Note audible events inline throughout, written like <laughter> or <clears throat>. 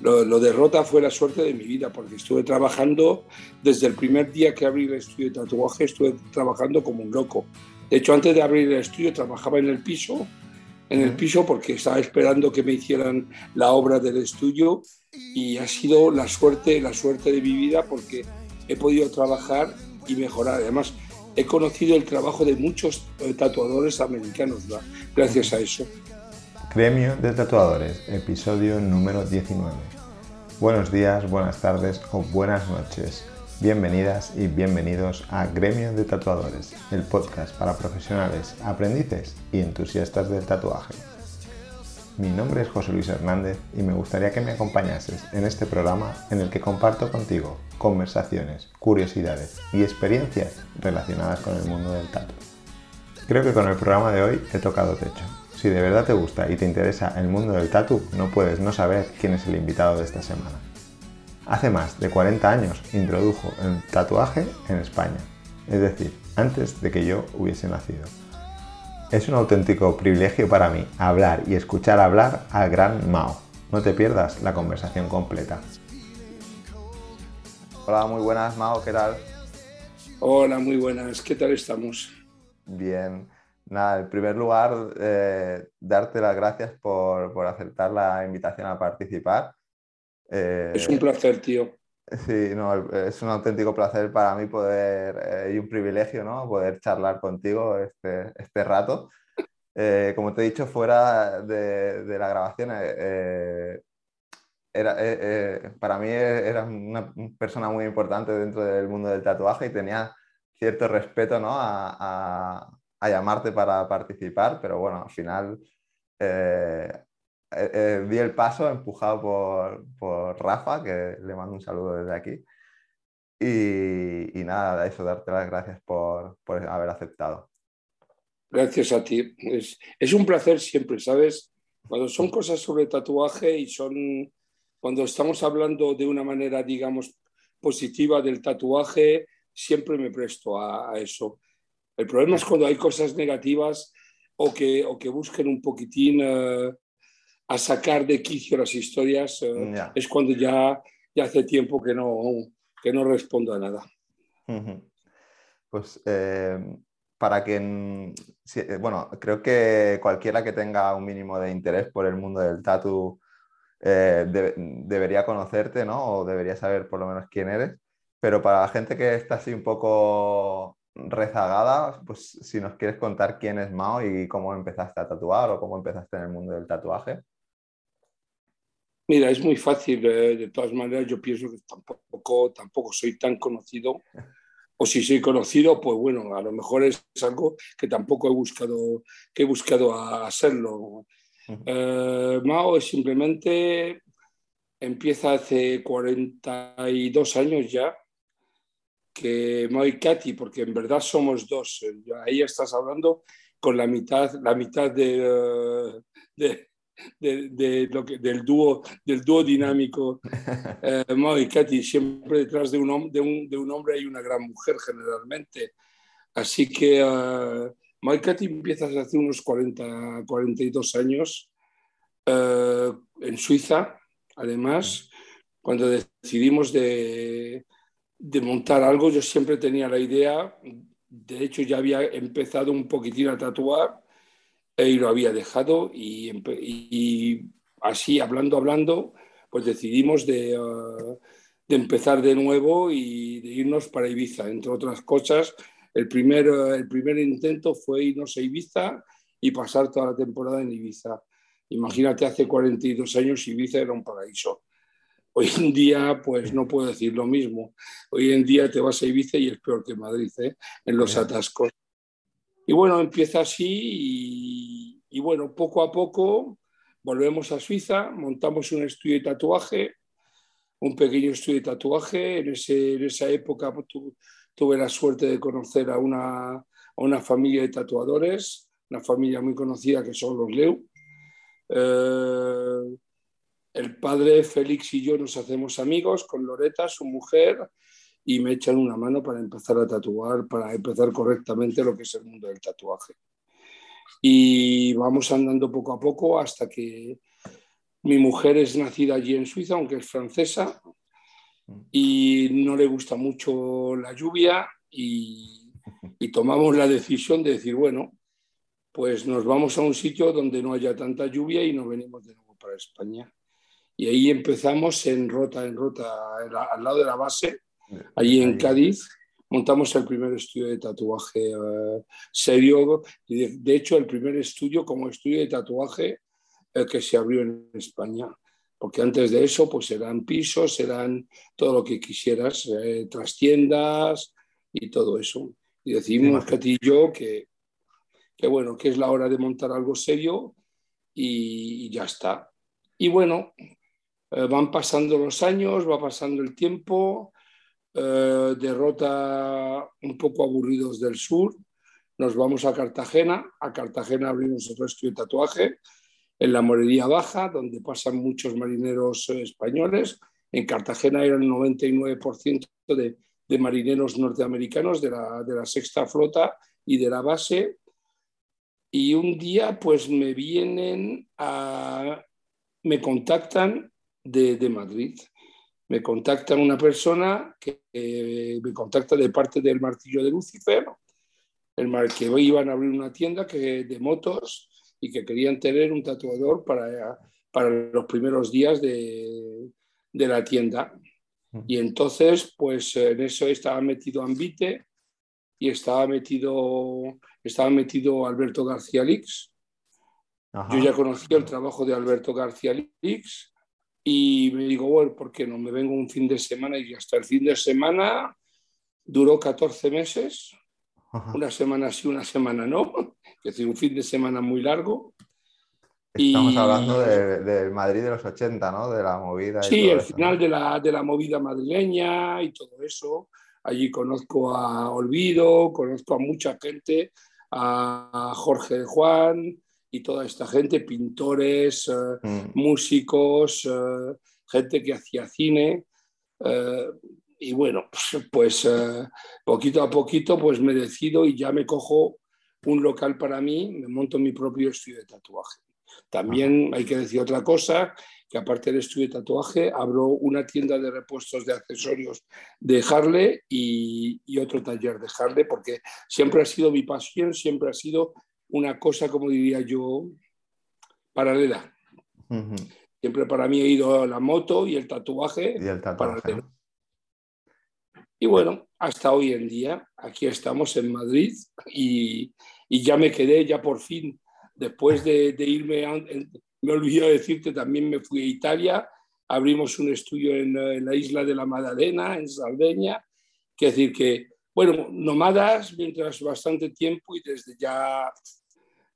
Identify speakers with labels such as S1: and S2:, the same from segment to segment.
S1: lo, de Rota fue la suerte de mi vida, porque estuve trabajando desde el primer día que abrí el estudio de tatuaje, estuve trabajando como un loco. De hecho, antes de abrir el estudio, trabajaba en el piso, en el piso porque estaba esperando que me hicieran la obra del estudio y ha sido la suerte, la suerte de mi vida porque he podido trabajar y mejorar. Además, he conocido el trabajo de muchos eh, tatuadores americanos gracias a eso.
S2: Gremio de Tatuadores, episodio número 19. Buenos días, buenas tardes o buenas noches. Bienvenidas y bienvenidos a Gremio de Tatuadores, el podcast para profesionales, aprendices y entusiastas del tatuaje. Mi nombre es José Luis Hernández y me gustaría que me acompañases en este programa en el que comparto contigo conversaciones, curiosidades y experiencias relacionadas con el mundo del tatu. Creo que con el programa de hoy he tocado techo si de verdad te gusta y te interesa el mundo del tatu, no puedes no saber quién es el invitado de esta semana. Hace más de 40 años introdujo el tatuaje en España, es decir, antes de que yo hubiese nacido. Es un auténtico privilegio para mí hablar y escuchar hablar al gran Mao. No te pierdas la conversación completa. Hola, muy buenas Mao, ¿qué tal?
S1: Hola, muy buenas, ¿qué tal estamos?
S2: Bien. Nada, en primer lugar, eh, darte las gracias por, aceptar la invitación a participar.
S1: Eh, es un placer, tío.
S2: Sí, no, es un auténtico placer para mí poder, eh, y un privilegio, ¿no? Poder charlar contigo este, este rato. como te he dicho, fuera de, de la grabación, era, para mí era una persona muy importante dentro del mundo del tatuaje y tenía cierto respeto ¿no? a, a llamarte para participar, pero bueno, al final eh, eh, eh, di el paso empujado por, por, Rafa, que le mando un saludo desde aquí. Y, y nada, eso, darte las gracias por, por, haber aceptado.
S1: Gracias a ti. Es, es, un placer siempre, ¿sabes? Cuando son cosas sobre tatuaje y son, cuando estamos hablando de una manera, digamos, positiva del tatuaje, siempre me presto a, a eso. El problema es cuando hay cosas negativas o que, o que busquen un poquitín eh, a sacar de quicio las historias, eh, es cuando ya, ya hace tiempo que no, que no respondo a nada.
S2: Pues eh, para que, bueno, creo que cualquiera que tenga un mínimo de interés por el mundo del tatu debería conocerte, ¿no? O debería saber por lo menos quién eres. Pero para la gente que está así un poco rezagada, pues si nos quieres contar quién es Mao y cómo empezaste a tatuar o cómo empezaste en el mundo del tatuaje.
S1: Mira, es muy fácil, eh, de todas maneras yo pienso que tampoco, tampoco soy tan conocido, o si soy conocido, pues bueno, a lo mejor es algo que tampoco he buscado, que he buscado hacerlo. Eh, Mao es simplemente, empieza hace 42 años ya, que Moy Katy, porque en verdad somos dos. Ahí estás hablando con la mitad, la mitad de, de, lo que, del, dúo, del dúo dinámico. <laughs> Eh, y Katy, siempre detrás de un, de, un, de un hombre hay una gran mujer generalmente. Así que uh, y Katy empieza hace unos 40, 42 años eh, en Suiza, además, cuando decidimos de de montar algo, yo siempre tenía la idea, de hecho ya había empezado un poquitín a tatuar y lo había dejado y, así hablando, hablando, pues decidimos de, uh, de, empezar de nuevo y de irnos para Ibiza, entre otras cosas. El primer, uh, el primer intento fue irnos a Ibiza y pasar toda la temporada en Ibiza. Imagínate, hace 42 años Ibiza era un paraíso. Hoy en día, pues no puedo decir lo mismo. Hoy en día te vas a Ibiza y es peor que Madrid, ¿eh? en los atascos. Y bueno, empieza así y, bueno, poco a poco volvemos a Suiza, montamos un estudio de tatuaje, un pequeño estudio de tatuaje. En, esa época pues, tuve la suerte de conocer a una, a una, familia de tatuadores, una familia muy conocida que son los Leu. Eh, el padre Félix y yo nos hacemos amigos con Loreta, su mujer, y me echan una mano para empezar a tatuar, para empezar correctamente lo que es el mundo del tatuaje. Y vamos andando poco a poco hasta que Mi mujer es nacida allí en Suiza, aunque es francesa, y no le gusta mucho la lluvia y, y tomamos la decisión de decir, bueno, pues nos vamos a un sitio donde no haya tanta lluvia y nos venimos de nuevo para España. Y ahí empezamos en Rota, en Rota, al lado de la base, allí en Cádiz, montamos el primer estudio de tatuaje uh, serio. Y de, de, hecho, el primer estudio como estudio de tatuaje eh, que se abrió en España. Porque antes de eso, pues eran pisos, eran todo lo que quisieras, eh, trastiendas y todo eso. Y decidimos, Katy y yo, que, que, bueno, que es la hora de montar algo serio y, y ya está. Y bueno, eh, van pasando los años, va pasando el tiempo, eh, derrota un poco aburridos del sur, nos vamos a Cartagena, a Cartagena abrimos otro estudio de tatuaje, en la Morería Baja, donde pasan muchos marineros eh, españoles. En Cartagena eran el 99% de, de, marineros norteamericanos de la, de la, sexta flota y de la base. Y un día pues me vienen a, me contactan de, de Madrid. Me contacta una persona que eh, me contacta de parte del martillo de Lucifer, el mar que iban a abrir una tienda que, de motos y que querían tener un tatuador para, para los primeros días de, de la tienda. Y entonces, pues en eso estaba metido Ambite y estaba metido, estaba metido Alberto García Lix. Ajá. Yo ya conocía el trabajo de Alberto García Lix y me digo, bueno, ¿por qué no? Me vengo un fin de semana y hasta el fin de semana duró 14 meses, Ajá. una semana sí, una semana no, que <laughs> es un fin de semana muy largo.
S2: Estamos y... hablando del de Madrid de los 80, ¿no? De la movida.
S1: Sí, el eso, final ¿no? de, la, de la movida madrileña y todo eso. Allí conozco a Olvido, conozco a mucha gente, a Jorge Juan, y toda esta gente, pintores, uh, mm. músicos, uh, gente que hacía cine. Uh, y bueno, pues, pues poquito a poquito pues me decido y ya me cojo un local para mí, me monto mi propio estudio de tatuaje. También hay que decir otra cosa, que aparte del estudio de tatuaje, abro una tienda de repuestos de accesorios de Harley y, y otro taller de Harley, porque siempre ha sido mi pasión, siempre ha sido una cosa, como diría yo, paralela. Uh -huh. Siempre para mí he ido la moto y el tatuaje,
S2: y el tatuaje. paralelo.
S1: Y bueno, hasta hoy en día, aquí estamos en Madrid y, y ya me quedé, ya por fin, después de, de irme, me olvidé decirte, también me fui a Italia, abrimos un estudio en, en la isla de la Madalena, en Saldeña, que decir que, bueno, nómadas mientras bastante tiempo y desde ya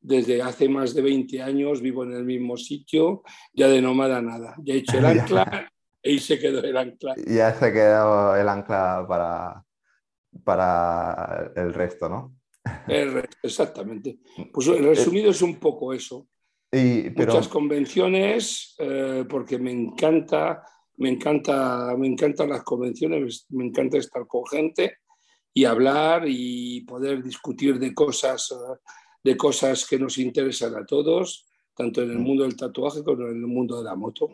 S1: desde hace más de 20 años vivo en el mismo sitio, ya de nómada nada. Ya he hecho el <laughs> ancla y se quedó el ancla.
S2: Ya se quedó el ancla para, para el resto, ¿no?
S1: El resto, exactamente. Pues el resumido es un poco eso.
S2: Y, pero...
S1: Muchas convenciones, eh, porque me encanta, me encanta, me encantan las convenciones, me encanta estar con gente y hablar y poder discutir de cosas uh, de cosas que nos interesan a todos, tanto en el mundo del tatuaje como en el mundo de la moto.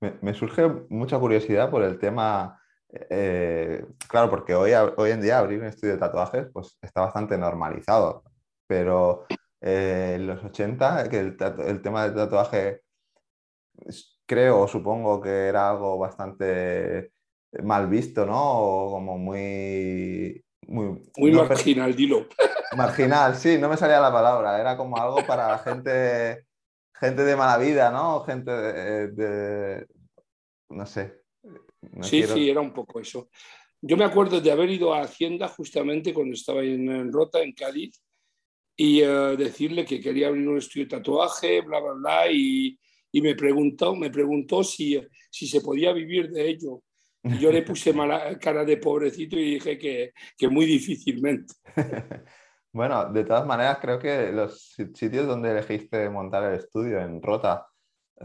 S2: Me, me surge mucha curiosidad por el tema, eh, claro, porque hoy, hoy en día abrir un estudio de tatuajes pues, está bastante normalizado, pero eh, en los 80, que el, el tema del tatuaje creo o supongo que era algo bastante mal visto, ¿no? O como muy...
S1: Muy, muy no, marginal, dilo. <laughs>
S2: Marginal, sí, no me salía la palabra. Era como algo para gente, gente de mala vida, ¿no? Gente de, de no sé.
S1: No sí, quiero... sí, era un poco eso. Yo me acuerdo de haber ido a Hacienda justamente cuando estaba en, en Rota, en Cádiz, y uh, decirle que quería abrir un estudio de tatuaje, bla, bla, bla, y, y me preguntó, me preguntó si, si se podía vivir de ello. Yo le puse mala cara de pobrecito y dije que, que muy difícilmente. <laughs>
S2: Bueno, de todas maneras, creo que los sitios donde elegiste montar el estudio, en Rota,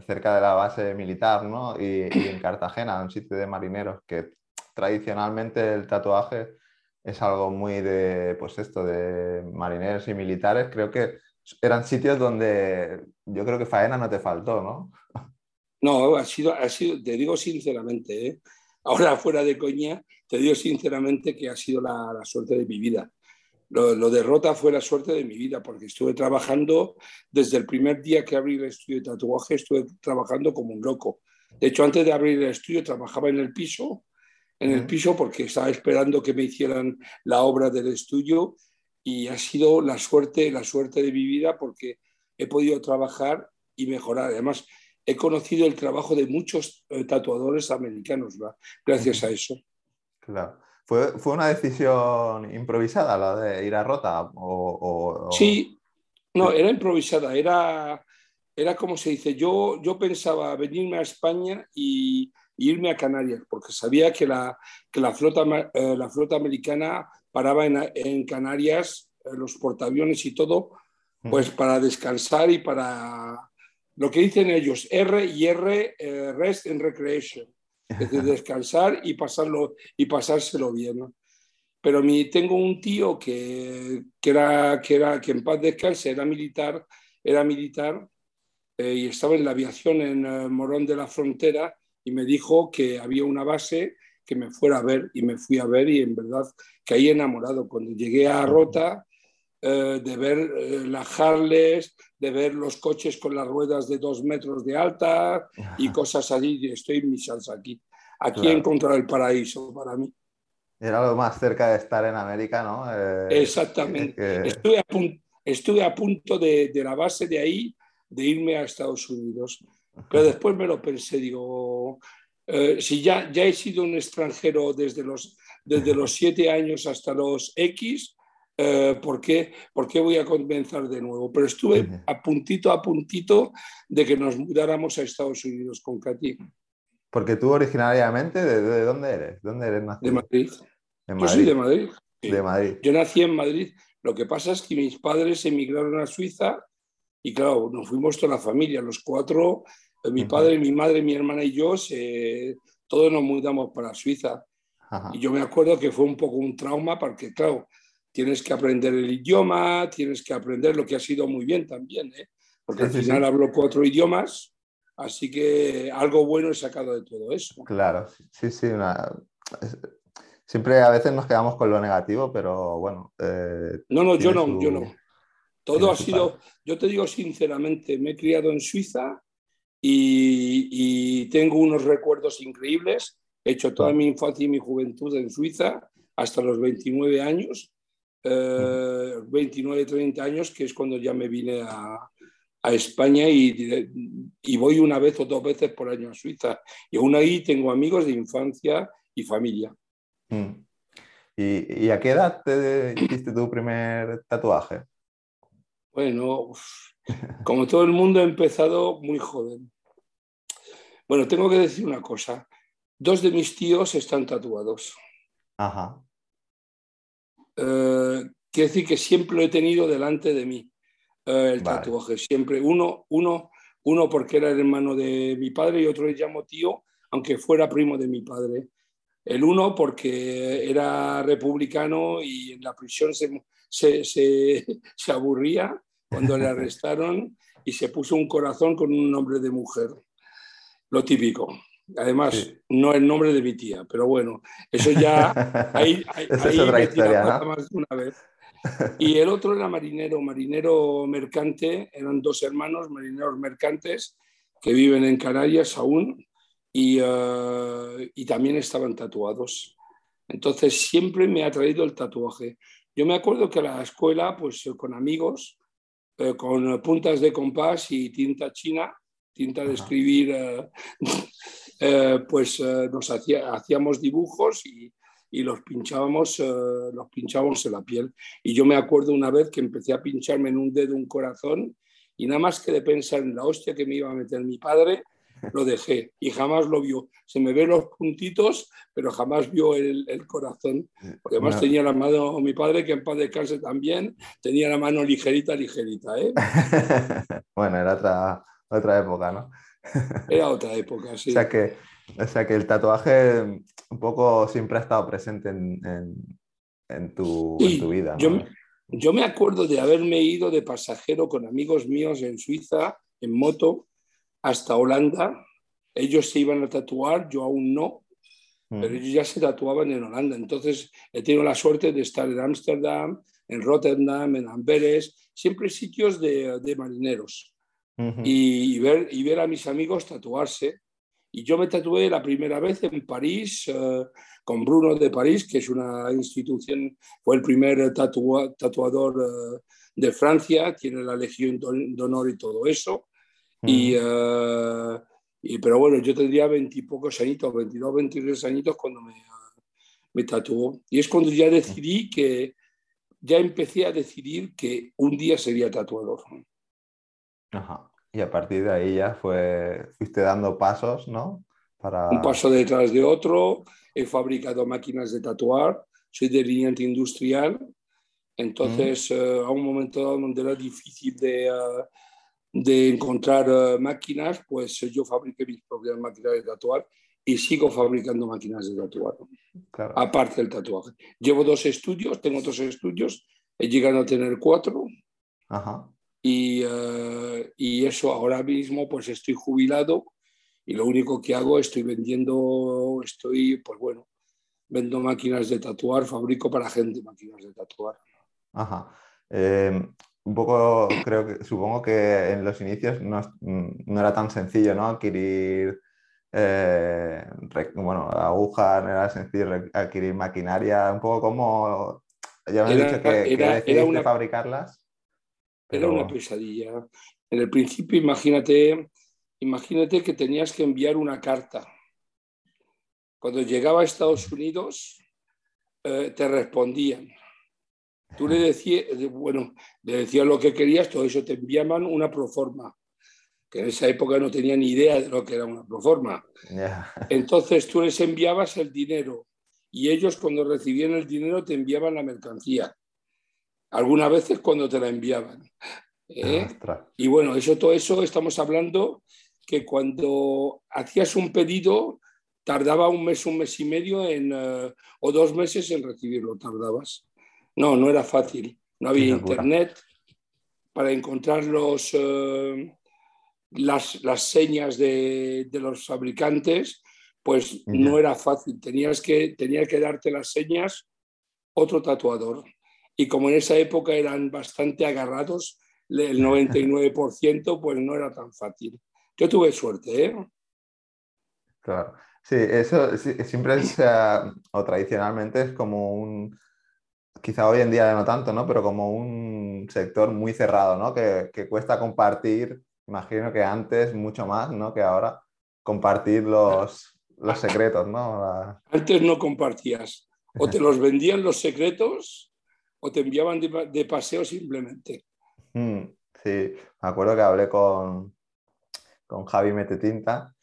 S2: cerca de la base militar, ¿no? Y, y, en Cartagena, un sitio de marineros, que tradicionalmente el tatuaje es algo muy de, pues esto, de marineros y militares, creo que eran sitios donde yo creo que faena no te faltó, ¿no?
S1: No, ha sido, ha sido, te digo sinceramente, ¿eh? Ahora fuera de coña, te digo sinceramente que ha sido la, la suerte de mi vida. Lo, lo, de Rota fue la suerte de mi vida, porque estuve trabajando desde el primer día que abrí el estudio de tatuaje, estuve trabajando como un loco. De hecho, antes de abrir el estudio, trabajaba en el piso, en el piso porque estaba esperando que me hicieran la obra del estudio y ha sido la suerte, la suerte de mi vida porque he podido trabajar y mejorar. Además, he conocido el trabajo de muchos eh, tatuadores americanos ¿verdad? gracias a eso.
S2: Claro. ¿Fue, ¿Fue, una decisión improvisada la de ir a Rota? O,
S1: o... Sí, no, era improvisada, era, era como se dice, yo, yo pensaba venirme a España y, irme a Canarias, porque sabía que la, que la, flota, eh, la flota americana paraba en, en Canarias, eh, los portaaviones y todo, pues para descansar y para lo que dicen ellos, R y R, eh, rest and recreation, es decir, <laughs> descansar y, pasarlo, y pasárselo bien. ¿no? Pero mi, tengo un tío que, que, era, que, era, que en paz descanse, era militar, era militar eh, y estaba en la aviación en eh, Morón de la Frontera y me dijo que había una base que me fuera a ver y me fui a ver y en verdad caí enamorado. Cuando llegué a Rota, eh, de ver eh, las Harleys, de ver los coches con las ruedas de dos metros de alta y cosas así, estoy en mi salsa aquí. Aquí he encontrado el paraíso para mí.
S2: Era lo más cerca de estar en América, ¿no?
S1: Eh, Exactamente. Estuve, a estuve a punto de, de la base de ahí de irme a Estados Unidos. Pero después me lo pensé, digo, eh, si ya, ya he sido un extranjero desde los, desde los <laughs> siete años hasta los X, eh, ¿por, qué, ¿por, qué, voy a comenzar de nuevo? Pero estuve a puntito a puntito de que nos mudáramos a Estados Unidos con Katy.
S2: Porque tú originariamente, ¿de, de dónde eres? ¿Dónde eres nacido?
S1: De Madrid. ¿De Madrid? Yo soy de Madrid.
S2: De Madrid.
S1: Yo nací en Madrid. Lo que pasa es que mis padres emigraron a Suiza y claro, nos fuimos toda la familia, los cuatro, eh, mi padre, mi madre, mi hermana y yo, todos nos mudamos para Suiza. Y yo me acuerdo que fue un poco un trauma porque, claro, tienes que aprender el idioma, tienes que aprender lo que ha sido muy bien también, ¿eh? porque al final hablo cuatro idiomas, así que algo bueno he sacado de todo eso.
S2: Claro, sí, sí, una... Siempre a veces nos quedamos con lo negativo, pero bueno.
S1: Eh, no, no, yo no, yo no. Todo ha sido, yo te digo sinceramente, me he criado en Suiza y, tengo unos recuerdos increíbles. He hecho toda mi infancia y mi juventud en Suiza hasta los 29 años, 29, 30 años, que es cuando ya me vine a, a España y, y, voy una vez o dos veces por año a Suiza. Y aún ahí tengo amigos de infancia y familia.
S2: Mm. ¿Y, ¿Y, a qué edad te hiciste tu primer tatuaje?
S1: Bueno, como todo el mundo he empezado muy joven. Bueno, tengo que decir una cosa. Dos de mis tíos están tatuados.
S2: Ajá.
S1: Eh, quiere decir que siempre lo he tenido delante de mí, eh, el tatuaje. Siempre. Uno, uno, uno porque era el hermano de mi padre y otro le llamo tío, aunque fuera primo de mi padre. El uno porque era republicano y en la prisión se, se, se, <laughs> aburría cuando le <laughs> arrestaron y se puso un corazón con un nombre de mujer. Lo típico. Además, no el nombre de mi tía, pero bueno, eso ya. <laughs> Ahí, ahí,
S2: es otra historia,
S1: más de una vez. Y el otro era marinero, marinero mercante, eran dos hermanos, marineros mercantes, que viven en Canarias aún y, uh, y también estaban tatuados. Entonces siempre me ha traído el tatuaje. Yo me acuerdo que a la escuela, pues con amigos, eh, con puntas de compás y tinta china, tinta de escribir, eh, <laughs> eh, pues nos hacía, hacíamos dibujos y, y los pinchábamos, los pinchábamos en la piel. Y yo me acuerdo una vez que empecé a pincharme en un dedo un corazón y nada más que de pensar en la hostia que me iba a meter mi padre, lo dejé y jamás lo vio. Se me ven los puntitos, pero jamás vio el, el corazón. Porque además tenía la mano, mi padre, que en paz descanse también, tenía la mano ligerita, ligerita. ¿eh? <laughs>
S2: bueno, era otra, otra época, ¿no?
S1: Era otra época, sí.
S2: O sea, que, o sea que el tatuaje un poco siempre ha estado presente en, en, en, tu, en tu, vida. ¿no?
S1: Yo, yo me acuerdo de haberme ido de pasajero con amigos míos en Suiza, en moto, hasta Holanda ellos se iban a tatuar, yo aún no, pero ellos ya se tatuaban en Holanda. Entonces he tenido la suerte de estar en Ámsterdam, en Rotterdam, en Amberes, siempre sitios de, de marineros. Y, ver, y ver a mis amigos tatuarse. Y yo me tatué la primera vez en París eh, con Bruno de París, que es una institución, fue el primer tatuador eh, de Francia, tiene la Legión de Honor y todo eso. y, eh, y, pero bueno, yo tendría veintipocos añitos, 22, 23 añitos cuando me, me tatuó. Y es cuando ya decidí que, ya empecé a decidir que un día sería tatuador.
S2: Ajá. Y a partir de ahí ya fue, fuiste dando pasos, ¿no?
S1: Para... Un paso detrás de otro, he fabricado máquinas de tatuar, soy delineante industrial, entonces eh, a un momento donde era difícil de, eh, de encontrar eh, máquinas, pues yo fabriqué mis propias máquinas de tatuar y sigo fabricando máquinas de tatuar, aparte del tatuaje. Llevo dos estudios, tengo dos estudios, he llegado a tener cuatro. Ajá. Y, eh, y, eso ahora mismo pues estoy jubilado y lo único que hago estoy vendiendo, estoy pues bueno, vendo máquinas de tatuar, fabrico para gente máquinas de tatuar.
S2: Ajá. Eh, un poco, creo que, supongo que en los inicios no, no era tan sencillo, ¿no? Adquirir, eh, bueno, agujas, no era sencillo adquirir maquinaria, un poco como, ya me has dicho que, era, que una, fabricarlas.
S1: Era una pesadilla. En el principio, imagínate, imagínate que tenías que enviar una carta. Cuando llegaba a Estados Unidos, eh, te respondían. Tú le decías, bueno, le decías lo que querías, todo eso te enviaban una proforma, que en esa época no tenía ni idea de lo que era una proforma. Entonces tú les enviabas el dinero y ellos cuando recibían el dinero te enviaban la mercancía algunas veces cuando te la enviaban. ¿eh? Y bueno, eso, todo eso estamos hablando que cuando hacías un pedido tardaba un mes, un mes y medio en, eh, o dos meses en recibirlo, tardabas. No, no era fácil. No había internet para encontrar los, eh, las, las, señas de, de, los fabricantes, pues no era fácil. Tenías que, tenía que darte las señas otro tatuador y como en esa época eran bastante agarrados, el 99% pues no era tan fácil. Yo tuve suerte, ¿eh?
S2: Claro. Sí, eso siempre es, o tradicionalmente es como un, quizá hoy en día no tanto, ¿no? Pero como un sector muy cerrado, ¿no? Que, que cuesta compartir, imagino que antes mucho más, ¿no? Que ahora compartir los, los secretos, ¿no?
S1: Antes no compartías, o te <laughs> los vendían los secretos o te enviaban de, paseo simplemente.
S2: Mm, sí, me acuerdo que hablé con, con Javi Metetinta,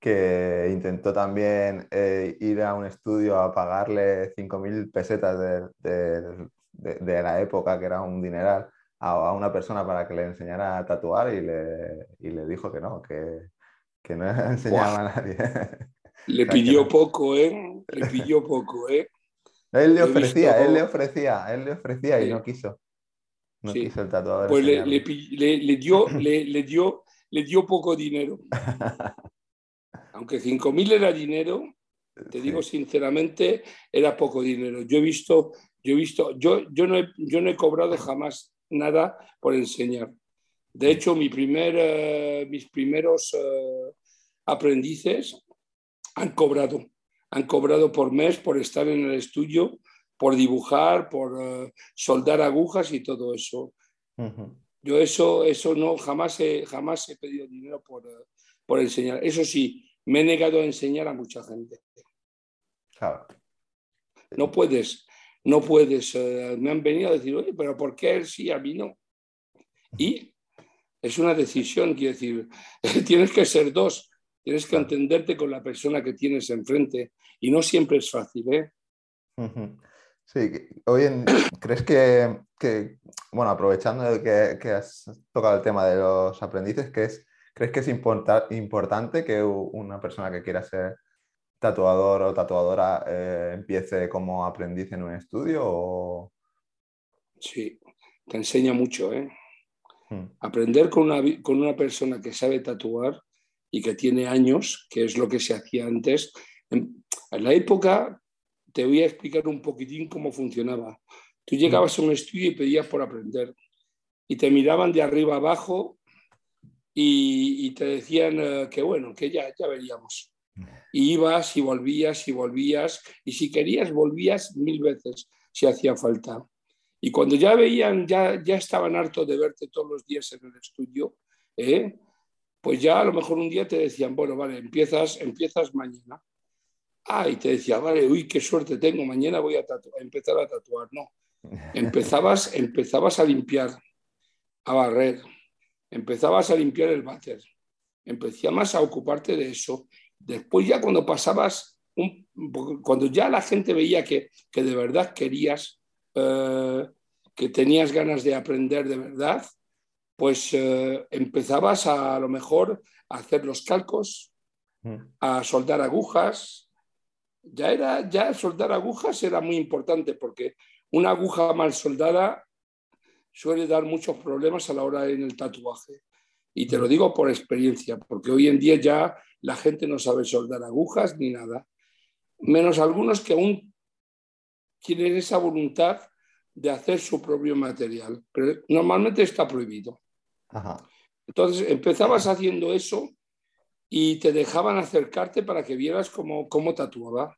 S2: que intentó también eh, ir a un estudio a pagarle 5.000 pesetas de, de, la época, que era un dineral, a, una persona para que le enseñara a tatuar y le, y le dijo que no, que, que no <laughs> enseñaba a nadie.
S1: Le <laughs> pidió poco, ¿eh? Le pidió poco, ¿eh?
S2: Él le ofrecía, él le ofrecía, él le ofrecía y no quiso. No quiso el tatuador.
S1: Pues le, dio, <laughs> le, dio, le dio poco dinero. Aunque 5.000 era dinero, te digo sinceramente, era poco dinero. Yo he visto, yo he visto, yo, yo, no, he, yo no he cobrado jamás nada por enseñar. De hecho, mi primer, eh, mis primeros eh, aprendices han cobrado han cobrado por mes por estar en el estudio, por dibujar, por eh, soldar agujas y todo eso. Yo eso, eso no, jamás he, jamás he pedido dinero por, eh, por, enseñar. Eso sí, me he negado a enseñar a mucha gente. No puedes, no puedes. Eh, me han venido a decir, oye, pero ¿por qué él sí, a mí no? Y es una decisión, quiero decir, <laughs> tienes que ser dos. Tienes que entenderte con la persona que tienes enfrente y no siempre es fácil. ¿eh?
S2: Sí, hoy <coughs> ¿crees que, que, bueno, aprovechando que, que, has tocado el tema de los aprendices, ¿crees, ¿crees que es importante que una persona que quiera ser tatuador o tatuadora eh, empiece como aprendiz en un estudio?
S1: Sí, te enseña mucho. ¿eh? Hmm. Aprender con una, con una persona que sabe tatuar y que tiene años, que es lo que se hacía antes. En, la época, te voy a explicar un poquitín cómo funcionaba. Tú llegabas a un estudio y pedías por aprender y te miraban de arriba abajo y, te decían eh, que bueno, que ya, ya veríamos. Y ibas y volvías y volvías y si querías volvías mil veces si hacía falta. Y cuando ya veían, ya, ya estaban hartos de verte todos los días en el estudio, ¿eh? Pues ya a lo mejor un día te decían, bueno, vale, empiezas, empiezas mañana. Ah, y te decía, vale, uy, qué suerte tengo, mañana voy a, a empezar a tatuar. No, <laughs> empezabas, empezabas a limpiar, a barrer, empezabas a limpiar el váter, empezabas a ocuparte de eso. Después ya cuando pasabas, un, cuando ya la gente veía que, que de verdad querías, eh, que tenías ganas de aprender de verdad, pues eh, empezabas a, a, lo mejor a hacer los calcos, mm. a soldar agujas. Ya era, ya soldar agujas era muy importante porque una aguja mal soldada suele dar muchos problemas a la hora en el tatuaje. Y te lo digo por experiencia, porque hoy en día ya la gente no sabe soldar agujas ni nada, menos algunos que aún tienen esa voluntad de hacer su propio material, pero normalmente está prohibido. Entonces empezabas haciendo eso y te dejaban acercarte para que vieras cómo, cómo tatuaba.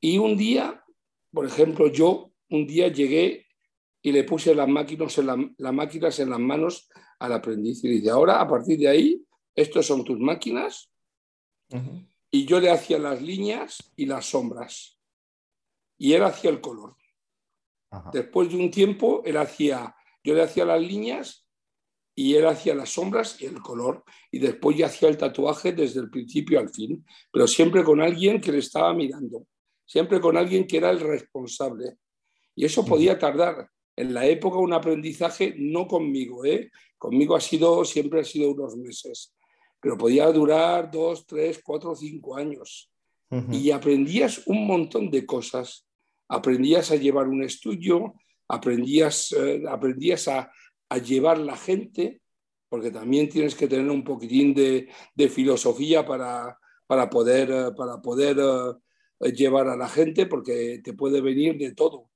S1: Y un día, por ejemplo, yo un día llegué y le puse las máquinas en, las máquinas en las manos al aprendiz y le dije, ahora a partir de ahí, estos son tus máquinas. Y yo le hacía las líneas y las sombras. Y él hacía el color. Después de un tiempo, él hacía, yo le hacía las líneas y él hacía las sombras y el color. Y después ya hacía el tatuaje desde el principio al fin, pero siempre con alguien que le estaba mirando, siempre con alguien que era el responsable. Y eso podía tardar. En la época un aprendizaje, no conmigo, ¿eh? conmigo ha sido, siempre ha sido unos meses, pero podía durar dos, tres, cuatro, cinco años. Y aprendías un montón de cosas aprendías a llevar un estudio, aprendías, eh, aprendías a, llevar la gente, porque también tienes que tener un poquitín de, filosofía para, para poder, eh, para poder eh, llevar a la gente, porque te puede venir de todo.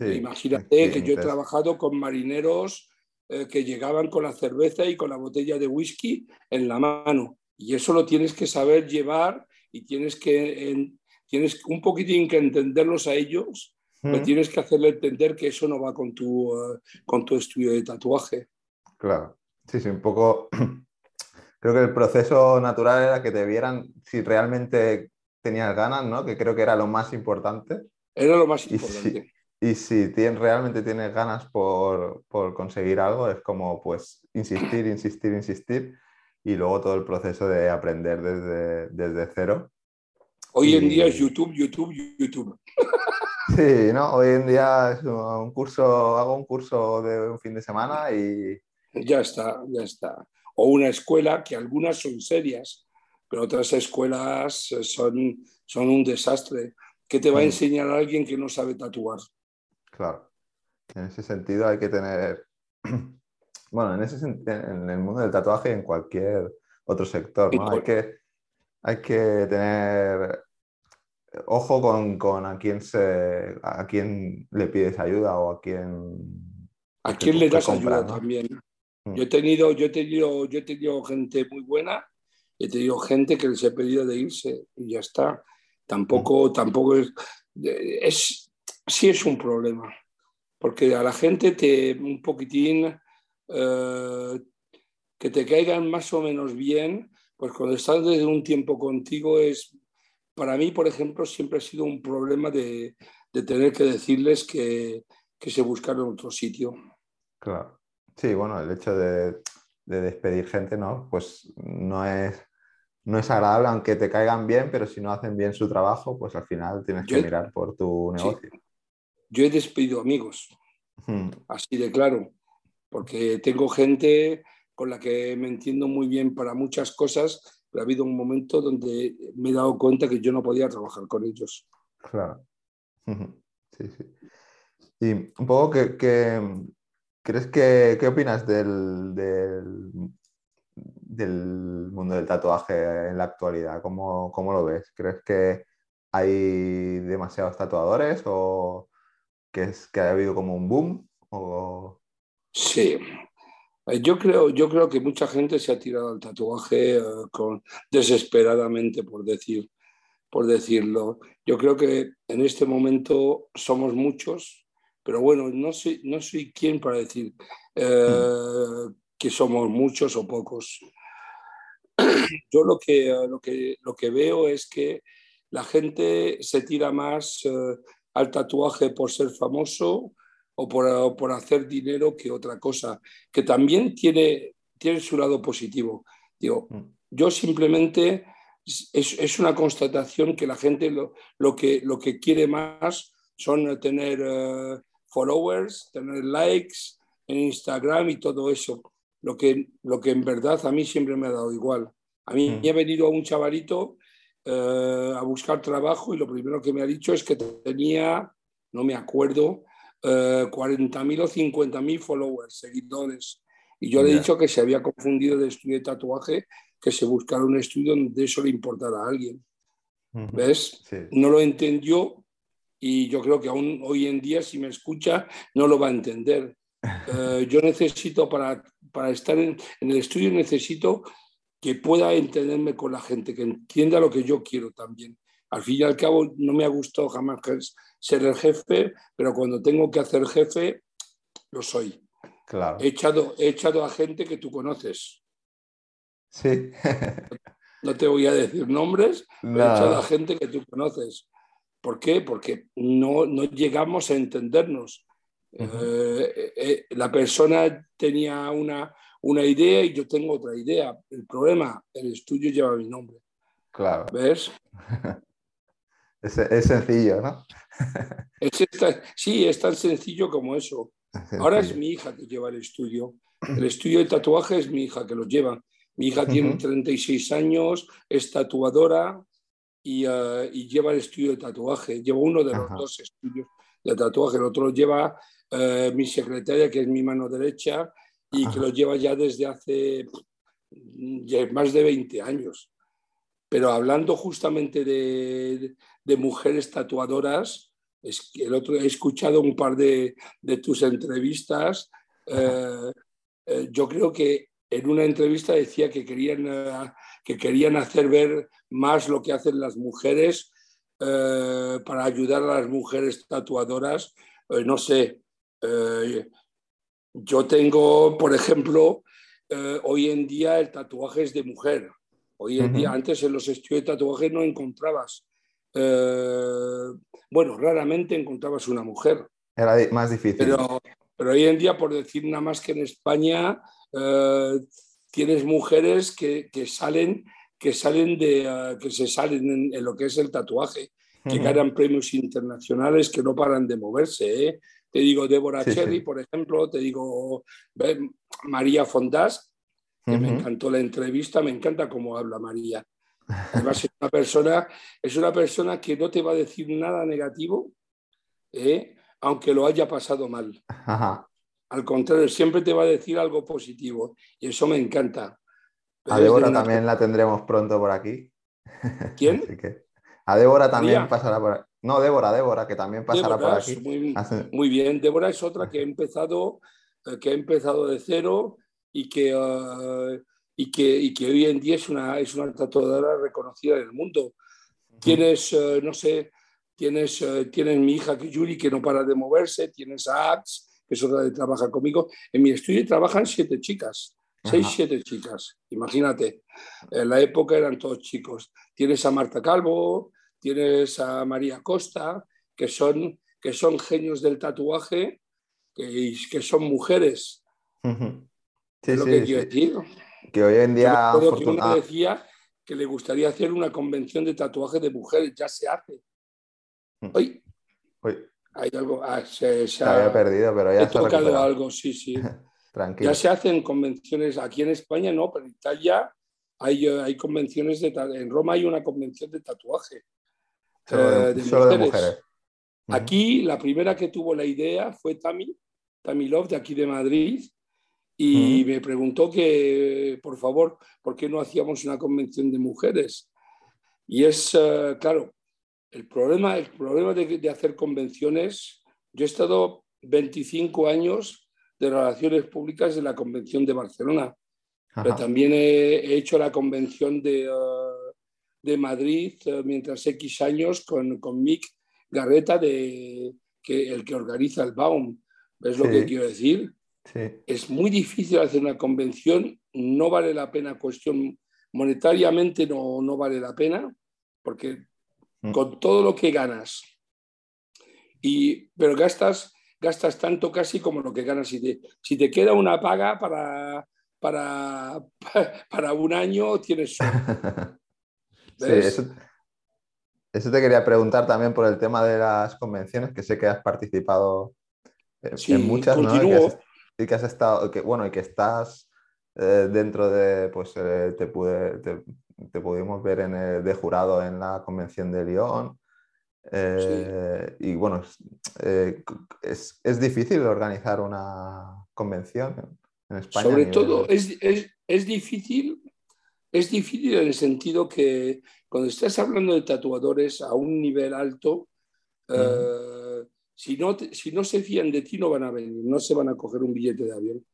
S1: Imagínate que yo he trabajado con marineros que llegaban con la cerveza y con la botella de whisky en la mano. Y eso lo tienes que saber llevar y tienes que tienes un poquitín que entenderlos a ellos, pero tienes que hacerle entender que eso no va con tu, eh, con tu estudio de tatuaje.
S2: Claro, sí, sí, un poco. <clears throat> Creo que el proceso natural era que te vieran si realmente tenías ganas, ¿no? Que creo que era lo más importante.
S1: Era lo más importante.
S2: Y si, realmente tienes ganas por, por, conseguir algo, es como pues insistir, insistir, insistir y luego todo el proceso de aprender desde, desde cero
S1: Hoy en día es YouTube, YouTube, YouTube. <laughs>
S2: Sí, ¿no? Hoy en día es un curso, hago un curso de un fin de semana y...
S1: Ya está, ya está. O una escuela, que algunas son serias, pero otras escuelas son, son un desastre. ¿Qué te va a enseñar a alguien que no sabe tatuar?
S2: Claro. En ese sentido hay que tener... <clears throat> Bueno, en, ese, en el mundo del tatuaje y en cualquier otro sector, ¿no? Hay que, hay que tener ojo con, a quién se a quién le pides ayuda o a quién
S1: a quién le das ayuda también mm. yo he tenido yo he tenido yo he tenido gente muy buena he tenido gente que les he pedido de irse y ya está tampoco mm. tampoco es, es sí es un problema porque a la gente te un poquitín eh, que te caigan más o menos bien pues cuando estás desde un tiempo contigo es para mí, por ejemplo, siempre ha sido un problema de, tener que decirles que, se buscaron otro sitio.
S2: Claro. Sí, bueno, el hecho de, despedir gente, ¿no? Pues no es, no es agradable, aunque te caigan bien, pero si no hacen bien su trabajo, pues al final tienes que mirar por tu negocio.
S1: Yo he despedido amigos, así de claro, porque tengo gente con la que me entiendo muy bien para muchas cosas pero ha habido un momento donde me he dado cuenta que yo no podía trabajar con ellos.
S2: Claro. Sí, sí. Y un poco que, ¿crees que qué opinas del, del mundo del tatuaje en la actualidad? ¿Cómo, cómo lo ves? ¿Crees que hay demasiados tatuadores o que, es, que ha habido como un boom? O...
S1: Sí, yo creo, yo creo que mucha gente se ha tirado al tatuaje eh, con, desesperadamente, por, decir, por decirlo. Yo creo que en este momento somos muchos, pero bueno, no soy, no soy quien para decir eh, que somos muchos o pocos. <clears throat> Yo lo que, lo, que, lo que veo es que la gente se tira más al tatuaje por ser famoso o por, hacer dinero que otra cosa, que también tiene, tiene su lado positivo. Digo, mm. yo simplemente es, una constatación que la gente lo, lo, que, lo que quiere más son tener eh, followers, tener likes en Instagram y todo eso. Lo que, lo que en verdad a mí siempre me ha dado igual. A mí me mm. ha venido a un chavalito eh, a buscar trabajo y lo primero que me ha dicho es que tenía, no me acuerdo, 40.000 eh, o 50.000 followers, seguidores. Y yo le he dicho que se había confundido de estudio de tatuaje, que se buscara un estudio donde eso le importara a alguien. ¿Ves? No lo entendió y yo creo que aún hoy en día, si me escucha, no lo va a entender. <laughs> Eh, yo necesito, para, para estar en, en, el estudio, necesito que pueda entenderme con la gente, que entienda lo que yo quiero también. Al fin y al cabo, no me ha gustado jamás ser el jefe, pero cuando tengo que hacer jefe, lo soy.
S2: Claro.
S1: He echado, he echado a gente que tú conoces.
S2: Sí. <laughs>
S1: no te voy a decir nombres, he echado a gente que tú conoces. ¿Por qué? Porque no, no llegamos a entendernos. Eh, eh, eh, la persona tenía una, una idea y yo tengo otra idea. El problema, el estudio lleva mi nombre.
S2: Claro.
S1: ¿Ves? <laughs>
S2: Es, sencillo, ¿no? <laughs>
S1: sí, es tan sencillo como eso. Ahora es mi hija que lleva el estudio. El estudio de tatuaje es mi hija que lo lleva. Mi hija tiene 36 años, es tatuadora eh, y, lleva el estudio de tatuaje. Lleva uno de los dos estudios de tatuaje. El otro lo lleva eh, mi secretaria, que es mi mano derecha, y que lo lleva ya desde hace más de 20 años. Pero hablando justamente de, mujeres tatuadoras, es que el otro he escuchado un par de, tus entrevistas. Eh, eh, yo creo que en una entrevista decía que querían, eh, que querían hacer ver más lo que hacen las mujeres para ayudar a las mujeres tatuadoras. no sé, yo tengo, por ejemplo, hoy en día el tatuaje es de mujer. Hoy en día, antes en los estudios de tatuaje no encontrabas, eh, bueno, raramente encontrabas una mujer.
S2: Era más difícil.
S1: Pero, pero hoy en día, por decir nada más que en España, eh, tienes mujeres que, que, salen, que, salen de, eh, que se salen en, lo que es el tatuaje, que ganan premios internacionales que no paran de moverse. Te digo Débora Cherry, por ejemplo, te digo María Fondás, que me encantó la entrevista, me encanta cómo habla María. Además, es una persona, es una persona que no te va a decir nada negativo, ¿eh? aunque lo haya pasado mal. Al contrario, siempre te va a decir algo positivo y eso me encanta.
S2: a Débora también la tendremos pronto por aquí.
S1: ¿Quién? <laughs>
S2: A Débora también pasará por aquí. No, Débora, Débora, que también pasará por aquí.
S1: Muy, bien, Débora es otra que ha empezado, eh, que ha empezado de cero y que, uh, y que, y que, hoy en día es una, es una tatuadora reconocida en el mundo. Tienes, uh, no sé, tienes, uh, tienes mi hija Yuri que no para de moverse, tienes a Ax, que es otra que trabaja conmigo. En mi estudio trabajan siete chicas, seis, siete chicas, imagínate. En la época eran todos chicos. Tienes a Marta Calvo, tienes a María Costa, que son, que son genios del tatuaje, que, que son mujeres.
S2: Sí, lo que quiero decir. Que hoy en día.
S1: Yo que decía que le gustaría hacer una convención de tatuajes de mujeres, ya se hace. Mm. Hoy. Hay algo. Ah, se,
S2: había perdido, pero ya
S1: he tocado algo, sí, sí. <laughs> Tranquilo. Ya se hacen convenciones aquí en España, no, pero en Italia hay, hay convenciones de. En Roma hay una convención de tatuaje.
S2: Solo de, eh, mujeres.
S1: Aquí la primera que tuvo la idea fue Tami, Tami Love, de aquí de Madrid, y me preguntó que, por favor, ¿por qué no hacíamos una convención de mujeres? Y es, eh, claro, el problema, el problema de, hacer convenciones, yo he estado 25 años de relaciones públicas en la Convención de Barcelona, pero también he, hecho la Convención de, eh, de Madrid eh, mientras X años con, con Mick Garreta, de, que, el que organiza el BAUM. ¿Ves lo que quiero decir? Es muy difícil hacer una convención, no vale la pena, cuestión monetariamente no, no vale la pena, porque mm. con todo lo que ganas, y, pero gastas, gastas tanto casi como lo que ganas. Si te, si te queda una paga para, para, <laughs> para un año, tienes... <laughs>
S2: eso, eso, te quería preguntar también por el tema de las convenciones, que sé que has participado en muchas, ¿no? Y que has estado, que, bueno, y que estás eh, dentro de, pues eh, te, pude, te, pudimos ver en el, de jurado en la convención de Lyon. Eh, y bueno, es, es, difícil organizar una convención en España.
S1: Sobre todo es, es, es, difícil, es difícil en el sentido que cuando estás hablando de tatuadores a un nivel alto, si no, si no se fían de ti, no van a venir, no se van a coger un billete de avión.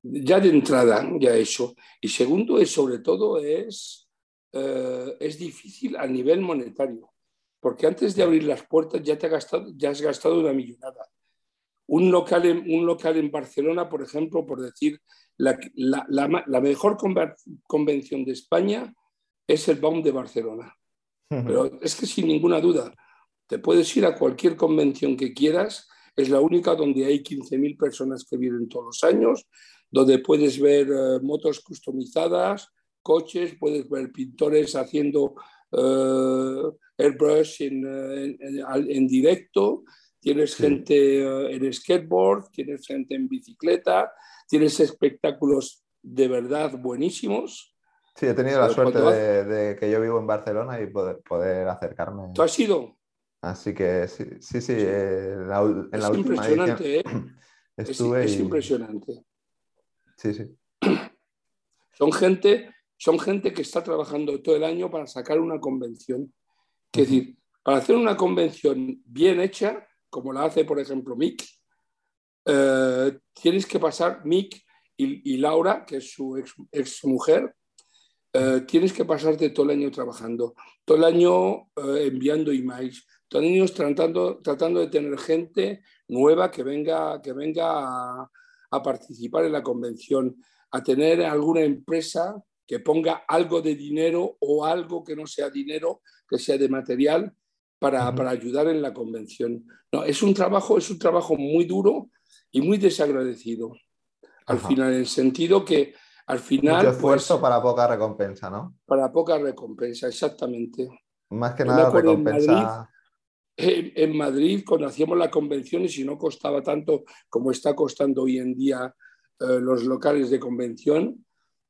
S1: Ya de entrada, ya eso. Y segundo, es sobre todo, es, eh, es difícil a nivel monetario, porque antes de abrir las puertas ya, te has gastado, ya has gastado una millonada. Un local, en, un local en Barcelona, por ejemplo, por decir, la, la, la, mejor convención de España es el Baum de Barcelona. Pero es que sin ninguna duda, te puedes ir a cualquier convención que quieras, es la única donde hay 15.000 personas que vienen todos los años, donde puedes ver eh, motos customizadas, coches, puedes ver pintores haciendo eh, airbrush en, en, directo, tienes gente eh, en skateboard, tienes gente en bicicleta, tienes espectáculos de verdad buenísimos.
S2: Sí, he tenido la suerte de, que yo vivo en Barcelona y poder, poder acercarme.
S1: ¿Tú has ido?
S2: Así que sí, sí, sí eh, en la
S1: es impresionante, ¿eh? <laughs> Estuve es, impresionante.
S2: Sí, sí. <clears throat>
S1: Son gente, son gente que está trabajando todo el año para sacar una convención. Es decir, para hacer una convención bien hecha, como la hace, por ejemplo, Mick, eh, tienes que pasar, Mick y, Laura, que es su ex, mujer, tienes que pasarte todo el año trabajando, todo el año enviando emails, todos niños tratando, tratando de tener gente nueva que venga, que venga a, participar en la convención, a tener alguna empresa que ponga algo de dinero o algo que no sea dinero, que sea de material, para, ayudar en la convención. No, es un trabajo, es un trabajo muy duro y muy desagradecido. Al final, en el sentido que al final.
S2: Mucho esfuerzo pues, para poca recompensa, ¿no?
S1: Para poca recompensa, exactamente.
S2: Más que nada recompensa
S1: en, Madrid, cuando hacíamos las convenciones y no costaba tanto como está costando hoy en día eh, los locales de convención,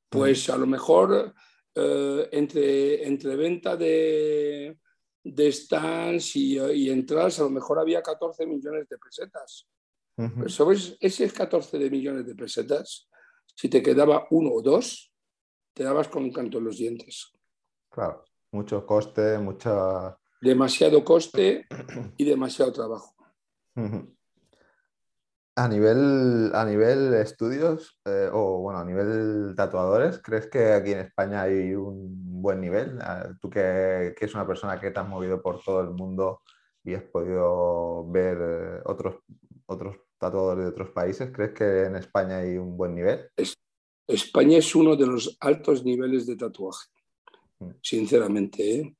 S1: pues a lo mejor eh, entre, entre venta de, de stands y, y, entradas, a lo mejor había 14 millones de pesetas. Uh ¿Sabes? Ese 14 de millones de pesetas, si te quedaba uno o dos, te dabas con un canto en los dientes.
S2: Claro, mucho coste, mucha
S1: demasiado coste <clears throat> y demasiado trabajo.
S2: A nivel, a nivel estudios eh, o bueno, a nivel tatuadores, ¿crees que aquí en España hay un buen nivel? Tú que, que es una persona que te has movido por todo el mundo y has podido ver eh, otros, otros tatuadores de otros países, ¿crees que en España hay un buen nivel?
S1: España es uno de los altos niveles de tatuaje, mm. sinceramente. ¿eh?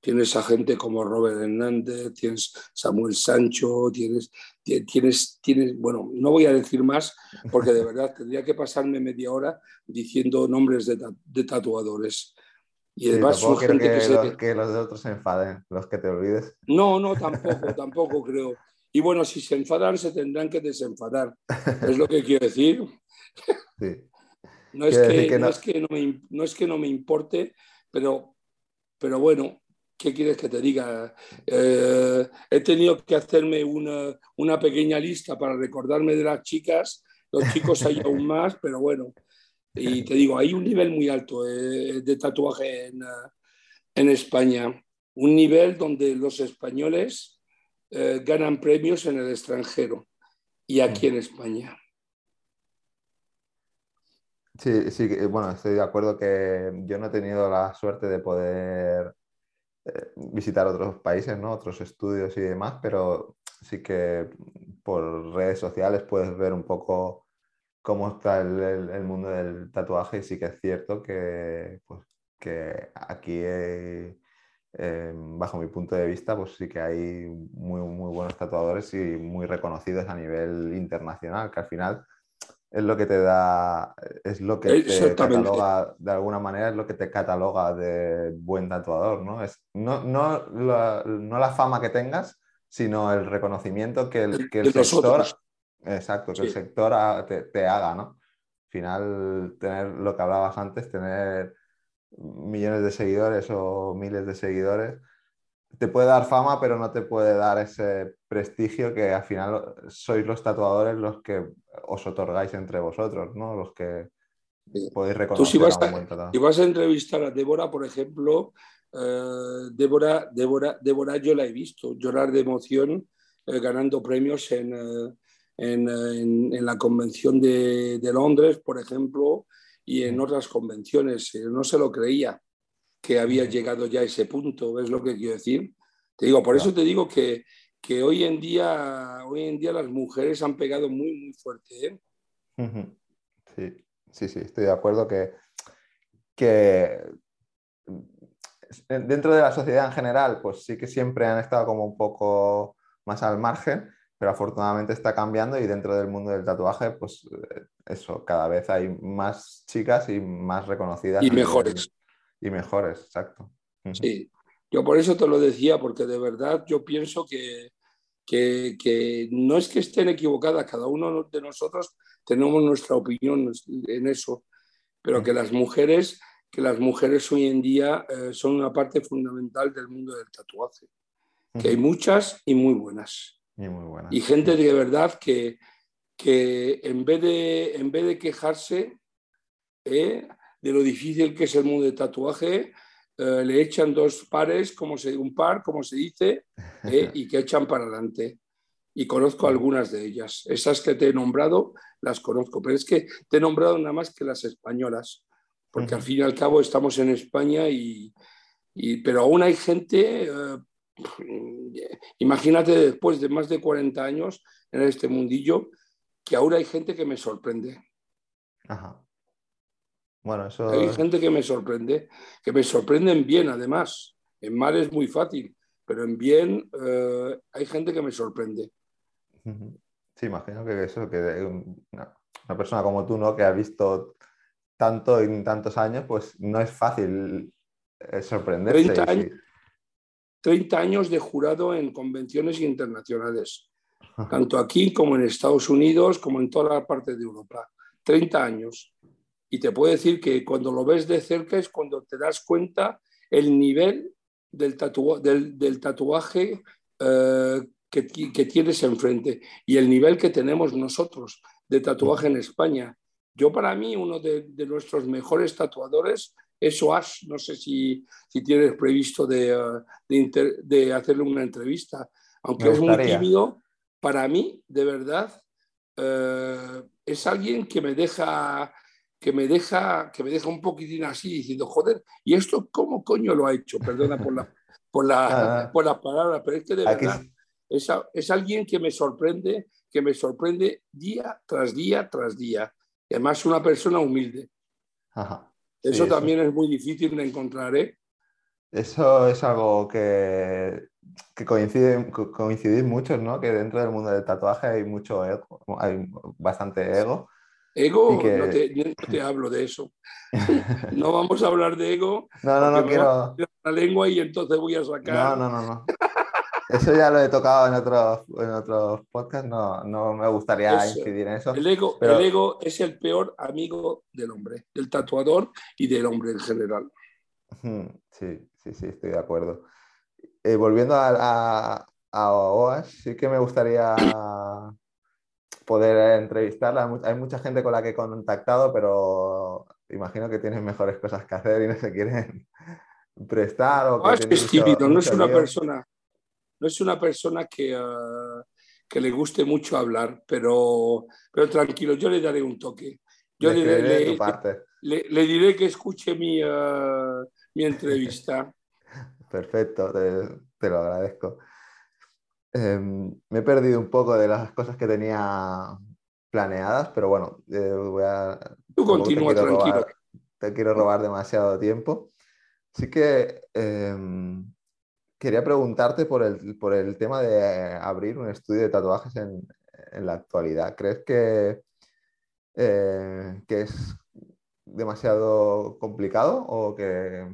S1: Tienes a gente como Robert Hernández, tienes Samuel Sancho, tienes, tienes, tienes, bueno, no voy a decir más porque de verdad tendría que pasarme media hora diciendo nombres de, tatuadores.
S2: Y además son gente que, que, que, los de otros se enfaden, los que te olvides.
S1: No, no, tampoco, tampoco creo. Y bueno, si se enfadan, se tendrán que desenfadar. Es lo que quiero decir. No, es que, no... es que no, me, no es que no me importe, pero, pero bueno, ¿qué quieres que te diga? Eh, he tenido que hacerme una, una, pequeña lista para recordarme de las chicas los chicos hay aún más, pero bueno. Y te digo, hay un nivel muy alto eh, de tatuaje en, en, España. Un nivel donde los españoles eh, ganan premios en el extranjero y aquí en España.
S2: Sí, sí, bueno, estoy de acuerdo que yo no he tenido la suerte de poder visitar otros países, ¿no? otros estudios y demás, pero sí que por redes sociales puedes ver un poco cómo está el, mundo del tatuaje y sí que es cierto que, pues, que aquí, eh, bajo mi punto de vista, pues sí que hay muy, muy buenos tatuadores y muy reconocidos a nivel internacional, que al final es lo que te da, es lo que te cataloga, de alguna manera es lo que te cataloga de buen tatuador, ¿no? Es, no, no, la, no la fama que tengas, sino el reconocimiento que el, que el sector, exacto, que el sector te, te, haga, ¿no? Al final, tener lo que hablabas antes, tener millones de seguidores o miles de seguidores, te puede dar fama, pero no te puede dar ese prestigio que al final sois los tatuadores los que os otorgáis entre vosotros, ¿no? Los que podéis reconocer.
S1: Tú si vas, a, si vas a entrevistar a Débora, por ejemplo, eh, Débora, Débora, Débora yo la he visto llorar de emoción eh, ganando premios en, eh, en, en, la convención de, de, Londres, por ejemplo, y en otras convenciones. No se lo creía que había llegado ya a ese punto, ¿ves lo que quiero decir? Te digo, por eso te digo que, que, hoy, en día, hoy en día las mujeres han pegado muy, muy fuerte.
S2: ¿eh? Sí, sí, sí, estoy de acuerdo que, que dentro de la sociedad en general, pues sí que siempre han estado como un poco más al margen, pero afortunadamente está cambiando y dentro del mundo del tatuaje, pues eh, eso, cada vez hay más chicas y más reconocidas.
S1: Y mejores
S2: y mejores, exacto.
S1: Sí, yo por eso te lo decía, porque de verdad yo pienso que, que, no es que estén equivocadas, cada uno de nosotros tenemos nuestra opinión en eso, pero que las mujeres, que las mujeres hoy en día eh, son una parte fundamental del mundo del tatuaje, que hay muchas y muy buenas.
S2: Y, muy buenas.
S1: y gente de verdad que, que en, vez de, en vez de quejarse, eh, de lo difícil que es el mundo de tatuaje, eh, le echan dos pares, como se, un par, como se dice, eh, <laughs> y que echan para adelante. Y conozco algunas de ellas. Esas que te he nombrado, las conozco, pero es que te he nombrado nada más que las españolas, porque al fin y al cabo estamos en España y, pero aún hay gente, eh, imagínate después de más de 40 años en este mundillo, que ahora hay gente que me sorprende.
S2: Ajá. Bueno, eso...
S1: Hay gente que me sorprende, que me sorprenden bien además. En mal es muy fácil, pero en bien eh, hay gente que me sorprende.
S2: Sí, imagino que eso, que una, persona como tú, ¿no? Que ha visto tanto en tantos años, pues no es fácil eh, sorprenderse.
S1: 30 años, 30 años de jurado en convenciones internacionales, <laughs> tanto aquí como en Estados Unidos, como en toda la parte de Europa. 30 años. Y te puedo decir que cuando lo ves de cerca es cuando te das cuenta el nivel del, del, tatuaje eh, que, que, tienes enfrente y el nivel que tenemos nosotros de tatuaje en España. Yo para mí uno de, nuestros mejores tatuadores es Oash. No sé si, si tienes previsto de, eh, de, hacerle una entrevista. Aunque es muy tímido, para mí, de verdad, eh, es alguien que me deja que me deja, que me deja un poquitín así diciendo, joder, ¿y esto cómo coño lo ha hecho? Perdona por la, por la, por las palabras, pero es que de verdad es, es, alguien que me sorprende, que me sorprende día tras día tras día. Y además una persona humilde. eso, también es muy difícil de encontrar, ¿eh?
S2: Eso es algo que, que coincide, coincidís muchos, ¿no? Que dentro del mundo del tatuaje hay mucho ego, hay bastante ego.
S1: Ego, no, te, <laughs> hablo de eso. no vamos a hablar de ego.
S2: No, no, no quiero.
S1: La lengua y entonces voy a sacar.
S2: No, no, no, no. Eso ya lo he tocado en otros, en otros podcasts, no, no me gustaría incidir en eso.
S1: El ego, el ego es el peor amigo del hombre, del tatuador y del hombre en general.
S2: Sí, sí, sí, estoy de acuerdo. Eh, volviendo a, a, a OAS, sí que me gustaría poder entrevistarla. Hay mucha gente con la que he contactado, pero imagino que tienen mejores cosas que hacer y no se quieren <laughs> prestar. O
S1: que es tímido, no es una persona, no es una persona que, ah, que le guste mucho hablar, pero, pero tranquilo, yo le daré un toque. Yo le, le, diré que escuche mi, ah, mi entrevista. <laughs>
S2: Perfecto, te, lo agradezco. Em, me he perdido un poco de las cosas que tenía planeadas, pero bueno, eh, voy a...
S1: Tú continúa tranquilo.
S2: te quiero robar demasiado tiempo. Así que em, quería preguntarte por el, por el, tema de abrir un estudio de tatuajes en, en la actualidad. ¿Crees que, eh, que es demasiado complicado o que...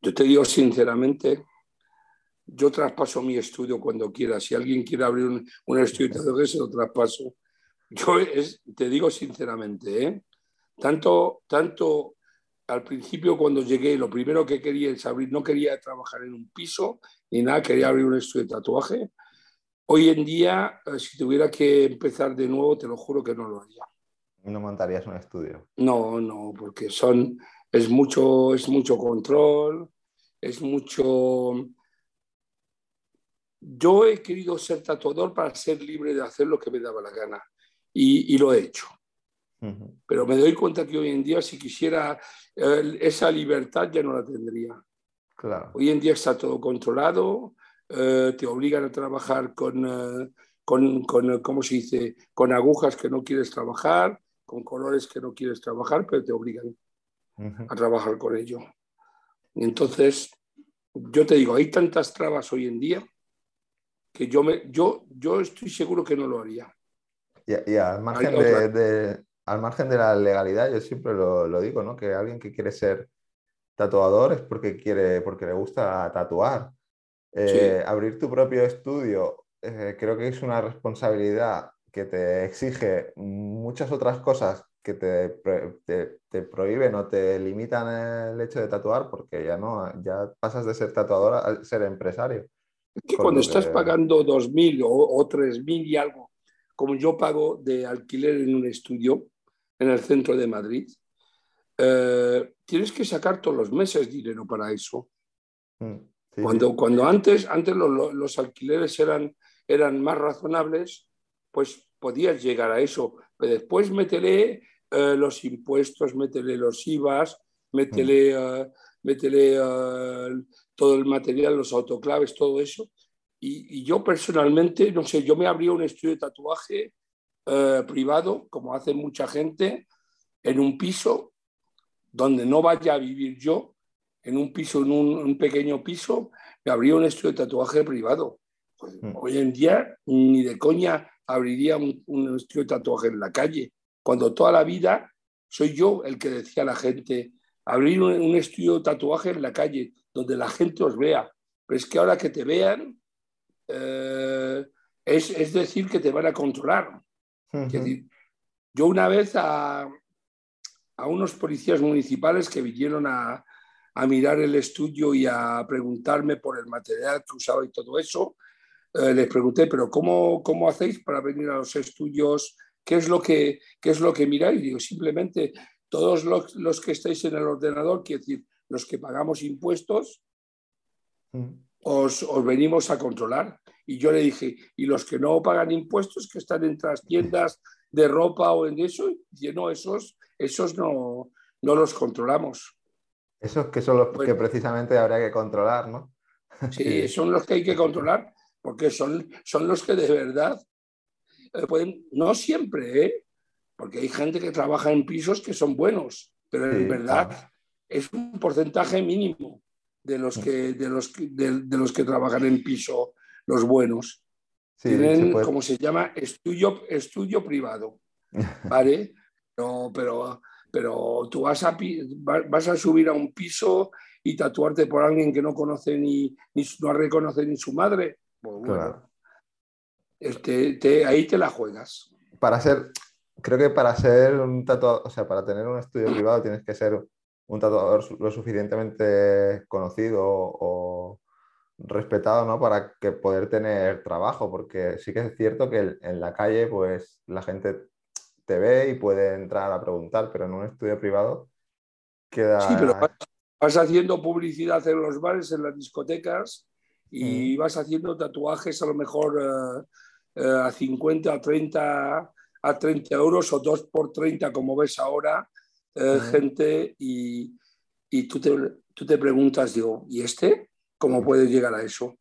S1: Yo te digo sinceramente, yo traspaso mi estudio cuando quiera. Si alguien quiere abrir un, un estudio de <laughs> se lo traspaso. Yo es, te digo sinceramente, ¿eh? tanto, tanto al principio cuando llegué, lo primero que quería es abrir, no quería trabajar en un piso ni nada, quería abrir un estudio de tatuaje. Hoy en día, eh, si tuviera que empezar de nuevo, te lo juro que no lo haría.
S2: ¿No montarías un estudio?
S1: No, no, porque son, es, mucho, es mucho control, es mucho... Yo he querido ser tatuador para ser libre de hacer lo que me daba la gana y, y lo he hecho. Pero me doy cuenta que hoy en día, si quisiera eh, esa libertad, ya no la tendría.
S2: Claro.
S1: Hoy en día está todo controlado, eh, te obligan a trabajar con, eh, con, con, ¿cómo se dice? Con agujas que no quieres trabajar, con colores que no quieres trabajar, pero te obligan a trabajar con ello. Entonces, yo te digo, hay tantas trabas hoy en día que yo, me, yo, yo estoy seguro que no lo haría.
S2: Y, al margen de, al margen de la legalidad, yo siempre lo, digo, ¿no? Que alguien que quiere ser tatuador es porque quiere, porque le gusta tatuar. Eh, abrir tu propio estudio eh, creo que es una responsabilidad que te exige muchas otras cosas que te, te, prohíben o te limitan el hecho de tatuar porque ya no, ya pasas de ser tatuador a ser empresario.
S1: Es que cuando estás pagando 2.000 o, o 3.000 y algo, como yo pago de alquiler en un estudio, en el centro de Madrid, eh, tienes que sacar todos los meses dinero para eso. Mm, cuando, cuando antes, antes los, alquileres eran, eran más razonables, pues podías llegar a eso. Pero después métele eh, los impuestos, métele los IVAs, métele, mm. eh, todo el material, los autoclaves, todo eso. Y, y, yo personalmente, no sé, yo me abría un estudio de tatuaje eh, privado, como hace mucha gente, en un piso donde no vaya a vivir yo, en un piso, en un, pequeño piso, me abriría un estudio de tatuaje privado. Pues, mm. Hoy en día ni de coña abriría un, estudio de tatuaje en la calle, cuando toda la vida soy yo el que decía a la gente, abrir un, estudio de tatuaje en la calle, donde la gente os vea. Pero es que ahora que te vean, eh, es, es, decir que te van a controlar yo una vez a, unos policías municipales que vinieron a, mirar el estudio y a preguntarme por el material que usaba y todo eso, eh, les pregunté, pero cómo, ¿cómo hacéis para venir a los estudios? ¿Qué es lo que, qué es lo que miráis? Digo, simplemente todos los, que estáis en el ordenador, quiero decir, los que pagamos impuestos, os, os, venimos a controlar. Y yo le dije, ¿y los que no pagan impuestos, que están en las tiendas de ropa o en eso? Y no, esos, esos no, no los controlamos.
S2: Esos que son los que precisamente habría que controlar, ¿no?
S1: Sí, <laughs> son los que hay que controlar, porque son, son los que de verdad eh, pueden, no siempre, ¿eh? porque hay gente que trabaja en pisos que son buenos, pero en verdad es un porcentaje mínimo de los que, de los, de, de los que trabajan en piso los buenos. Tienen, como se llama, estudio, estudio privado. ¿Vale? <laughs> No, pero, pero tú vas a, vas a subir a un piso y tatuarte por alguien que no conoce ni, ni no reconoce ni su madre. Pues bueno, este, ahí te la juegas.
S2: Para ser, creo que para ser un tatuador, o sea, para tener un estudio privado tienes que ser un tatuador lo suficientemente conocido o respetado, ¿no? Para que poder tener trabajo, porque sí que es cierto que en la calle, pues la gente te ve y puede entrar a preguntar, pero en un estudio privado queda...
S1: Sí, pero vas, haciendo publicidad en los bares, en las discotecas y vas haciendo tatuajes a lo mejor eh, eh, a 50, a 30, a 30 euros o 2 por 30 como ves ahora, eh, gente, y, y tú, te, tú te preguntas, digo, ¿y este? ¿Cómo puede llegar a eso?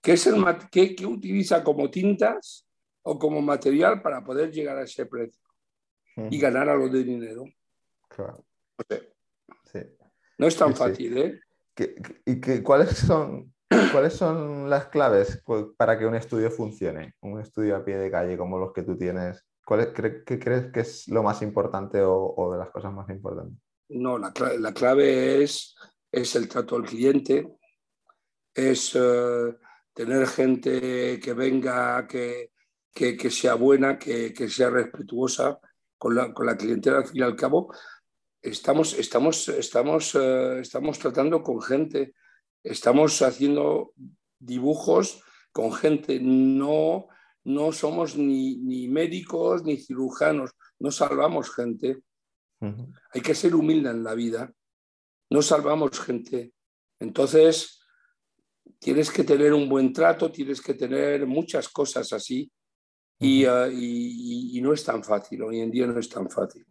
S1: ¿Qué, es el, qué, qué utiliza como tintas o como material para poder llegar a ese precio y ganar algo de dinero?
S2: Claro.
S1: No es tan fácil, ¿eh?
S2: ¿Y qué, cuáles, son, cuáles son las claves para que un estudio funcione? Un estudio a pie de calle como los que tú tienes. ¿Cuál ¿Qué crees que es lo más importante o, de las cosas más importantes?
S1: No, la, la clave es, es el trato al cliente, es eh, tener gente que venga, que, que, sea buena, que, que, sea respetuosa con la, con la clientela. Al fin y al cabo, estamos, estamos, estamos, eh, estamos tratando con gente, estamos haciendo dibujos con gente, no, no somos ni, ni médicos ni cirujanos, no salvamos gente. Hay que ser humilde en la vida, no salvamos gente. Entonces, tienes que tener un buen trato, tienes que tener muchas cosas así y, eh, y, y no es tan fácil, hoy en día no es tan fácil.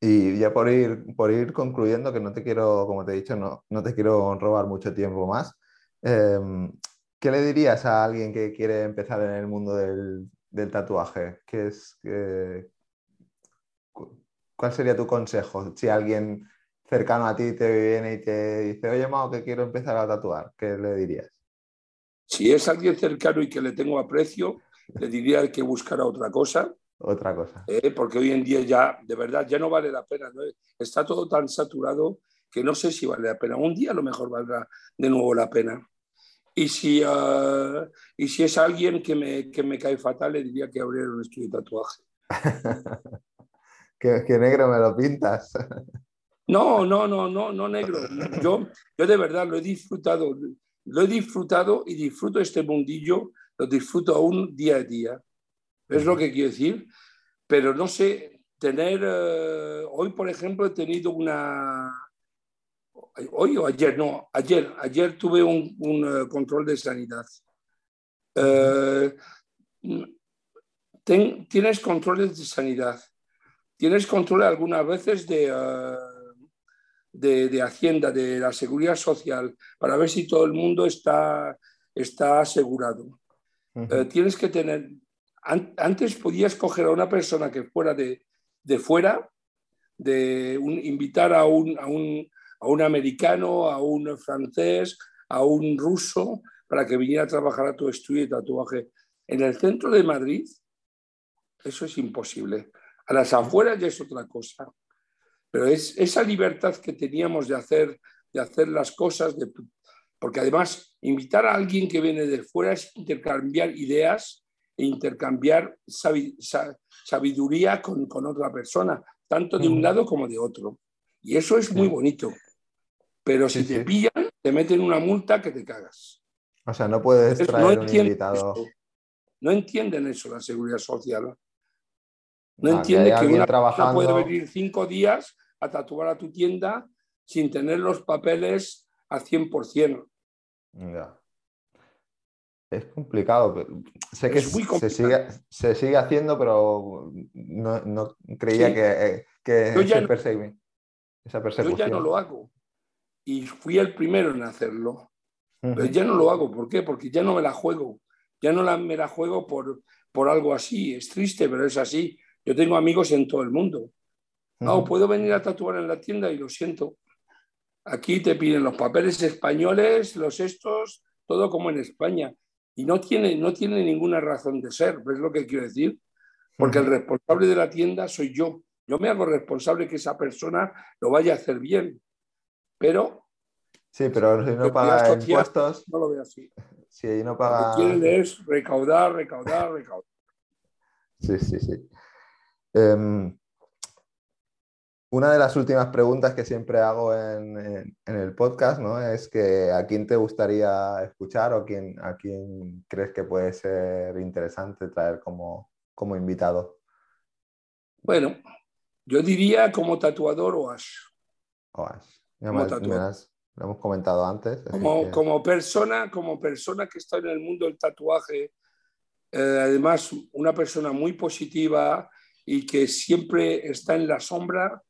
S2: Y ya por ir, por ir concluyendo, que no te quiero, como te he dicho, no, no te quiero robar mucho tiempo más, em, ¿qué le dirías a alguien que quiere empezar en el mundo del, del tatuaje? ¿Qué es, ¿Cuál sería tu consejo? Si alguien cercano a ti te viene y te dice, oye, Mao, que quiero empezar a tatuar, ¿qué le dirías?
S1: Si es alguien cercano y que le tengo aprecio, le diría que buscara otra cosa
S2: otra cosa.
S1: Eh, porque hoy en día ya, de verdad, ya no vale la pena. Está todo tan saturado que no sé si vale la pena. Un día a lo mejor valdrá de nuevo la pena. Y si, ah, y si es alguien que me, que me cae fatal, le diría que abriera un estudio de tatuaje. <laughs>
S2: que, negro me lo pintas.
S1: no, no, no, no, no negro. Yo, yo de verdad lo he disfrutado. Lo he disfrutado y disfruto este mundillo, lo disfruto aún día a día. Es lo que quiero decir. Pero no sé, tener. Eh, hoy, por ejemplo, he tenido una. Hoy o ayer, no, ayer, ayer tuve un, eh, control de sanidad. Eh, tienes controles de sanidad, tienes control algunas veces de, de, Hacienda, de la Seguridad Social, para ver si todo el mundo está, está asegurado. tienes que tener, antes podías coger a una persona que fuera de, fuera, de invitar a un, a, un, americano, a un francés, a un ruso, para que viniera a trabajar a tu estudio de tatuaje. En el centro de Madrid, eso es imposible. A las afueras ya es otra cosa. Pero es esa libertad que teníamos de hacer, de hacer las cosas, porque además invitar a alguien que viene de fuera es intercambiar ideas e intercambiar sabiduría con, otra persona, tanto de un lado como de otro. Y eso es muy bonito. Pero si te pillan, te meten una multa que te cagas.
S2: O sea, no puedes traer no un invitado.
S1: No entienden eso la seguridad social. No entienden que, una persona puede venir cinco días a tatuar a tu tienda sin tener los papeles al 100%. Ya
S2: es complicado. Sé que Se, sigue, se, sigue, haciendo, pero no, creía que, que
S1: yo ya esa persecución. Yo ya no lo hago. Y fui el primero en hacerlo. Pero ya no lo hago. ¿Por qué? Porque ya no me la juego. Ya no la, me la juego por, por algo así. Es triste, pero es así. Yo tengo amigos en todo el mundo. No, puedo venir a tatuar en la tienda y lo siento. Aquí te piden los papeles españoles, los estos, todo como en España y no tiene, no tiene ninguna razón de ser, ¿ves lo que quiero decir? Porque el responsable de la tienda soy yo. Yo me hago responsable que esa persona lo vaya a hacer bien. Pero.
S2: Sí, pero si no paga impuestos.
S1: No lo veo así.
S2: Si no paga.
S1: Lo que quieren es recaudar, recaudar, recaudar.
S2: Sí, sí, sí. Em, una de las últimas preguntas que siempre hago en, el podcast ¿no? es que a quién te gustaría escuchar o quién, a quién crees que puede ser interesante traer como, como invitado.
S1: Bueno, yo diría como tatuador Oash.
S2: Oash. Ya lo hemos comentado antes.
S1: Como, como, persona, como persona que está en el mundo del tatuaje, eh, además una persona muy positiva y que siempre está en la sombra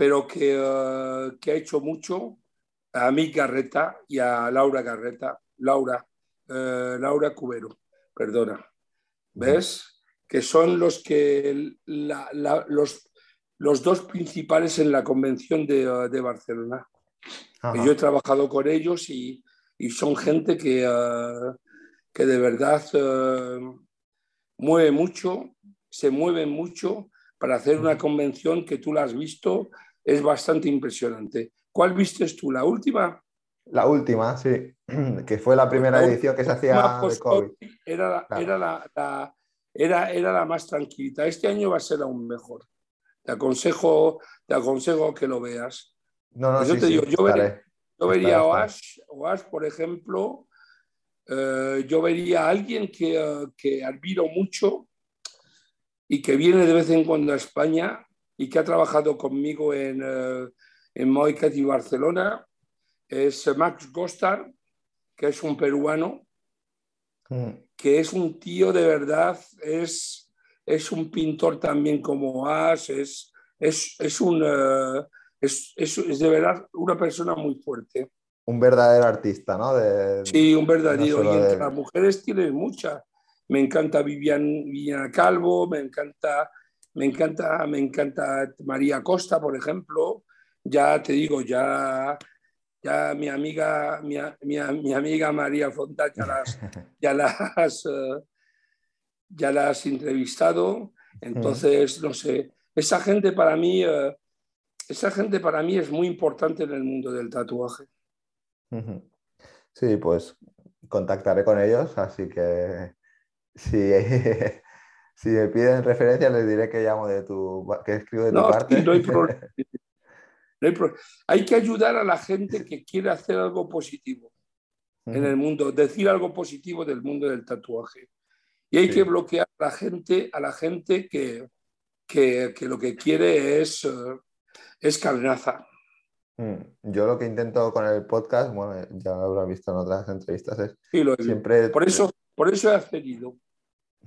S1: pero que, eh, que ha hecho mucho a mí Garreta y a Laura Garreta, Laura, eh, Laura Cubero, perdona. ¿Ves? Que son los que los, los dos principales en la convención de, de Barcelona. Yo he trabajado con ellos y, y son gente que, eh, que de verdad mueve mucho, se mueven mucho para hacer una convención que tú la has visto es bastante impresionante. ¿Cuál viste tú? ¿La última?
S2: La última, sí, <clears throat> que fue la primera edición que se hacía de COVID.
S1: Era, era, la, era, era la más tranquilita. Este año va a ser aún mejor. Te aconsejo, te aconsejo que lo veas.
S2: No, no, pues
S1: yo te digo, yo, vería, a Oash, por ejemplo, eh, yo vería a alguien que, uh, que admiro mucho y que viene de vez en cuando a España, y que ha trabajado conmigo en, uh, en Moicat y Barcelona es Max Gostar, que es un peruano, mm. que es un tío de verdad, es, es un pintor también como As, es, es, es, un, uh, es, es, de verdad una persona muy fuerte.
S2: Un verdadero artista, ¿no? De,
S1: sí, un verdadero. y entre las mujeres tiene muchas. Me encanta Vivian, Viviana Calvo, me encanta me encanta, me encanta María Costa, por ejemplo. Ya te digo, ya, ya mi amiga, mi, mi, amiga María Fonta ya las, <laughs> ya las, eh, ya la has entrevistado. Entonces, no sé, esa gente para mí, eh, esa gente para mí es muy importante en el mundo del tatuaje.
S2: Sí, pues contactaré con ellos, así que <laughs> si me piden referencias, les diré que llamo de tu, que escribo de tu parte.
S1: No hay problema. <laughs> hay, que ayudar a la gente que quiere hacer algo positivo en el mundo, decir algo positivo del mundo del tatuaje. Y hay que bloquear a la gente, a la gente que, que, que lo que quiere es, uh, es carnaza.
S2: Mm, yo lo que intento con el podcast, bueno, ya lo habrás visto en otras entrevistas, es siempre...
S1: Por eso, por eso he accedido.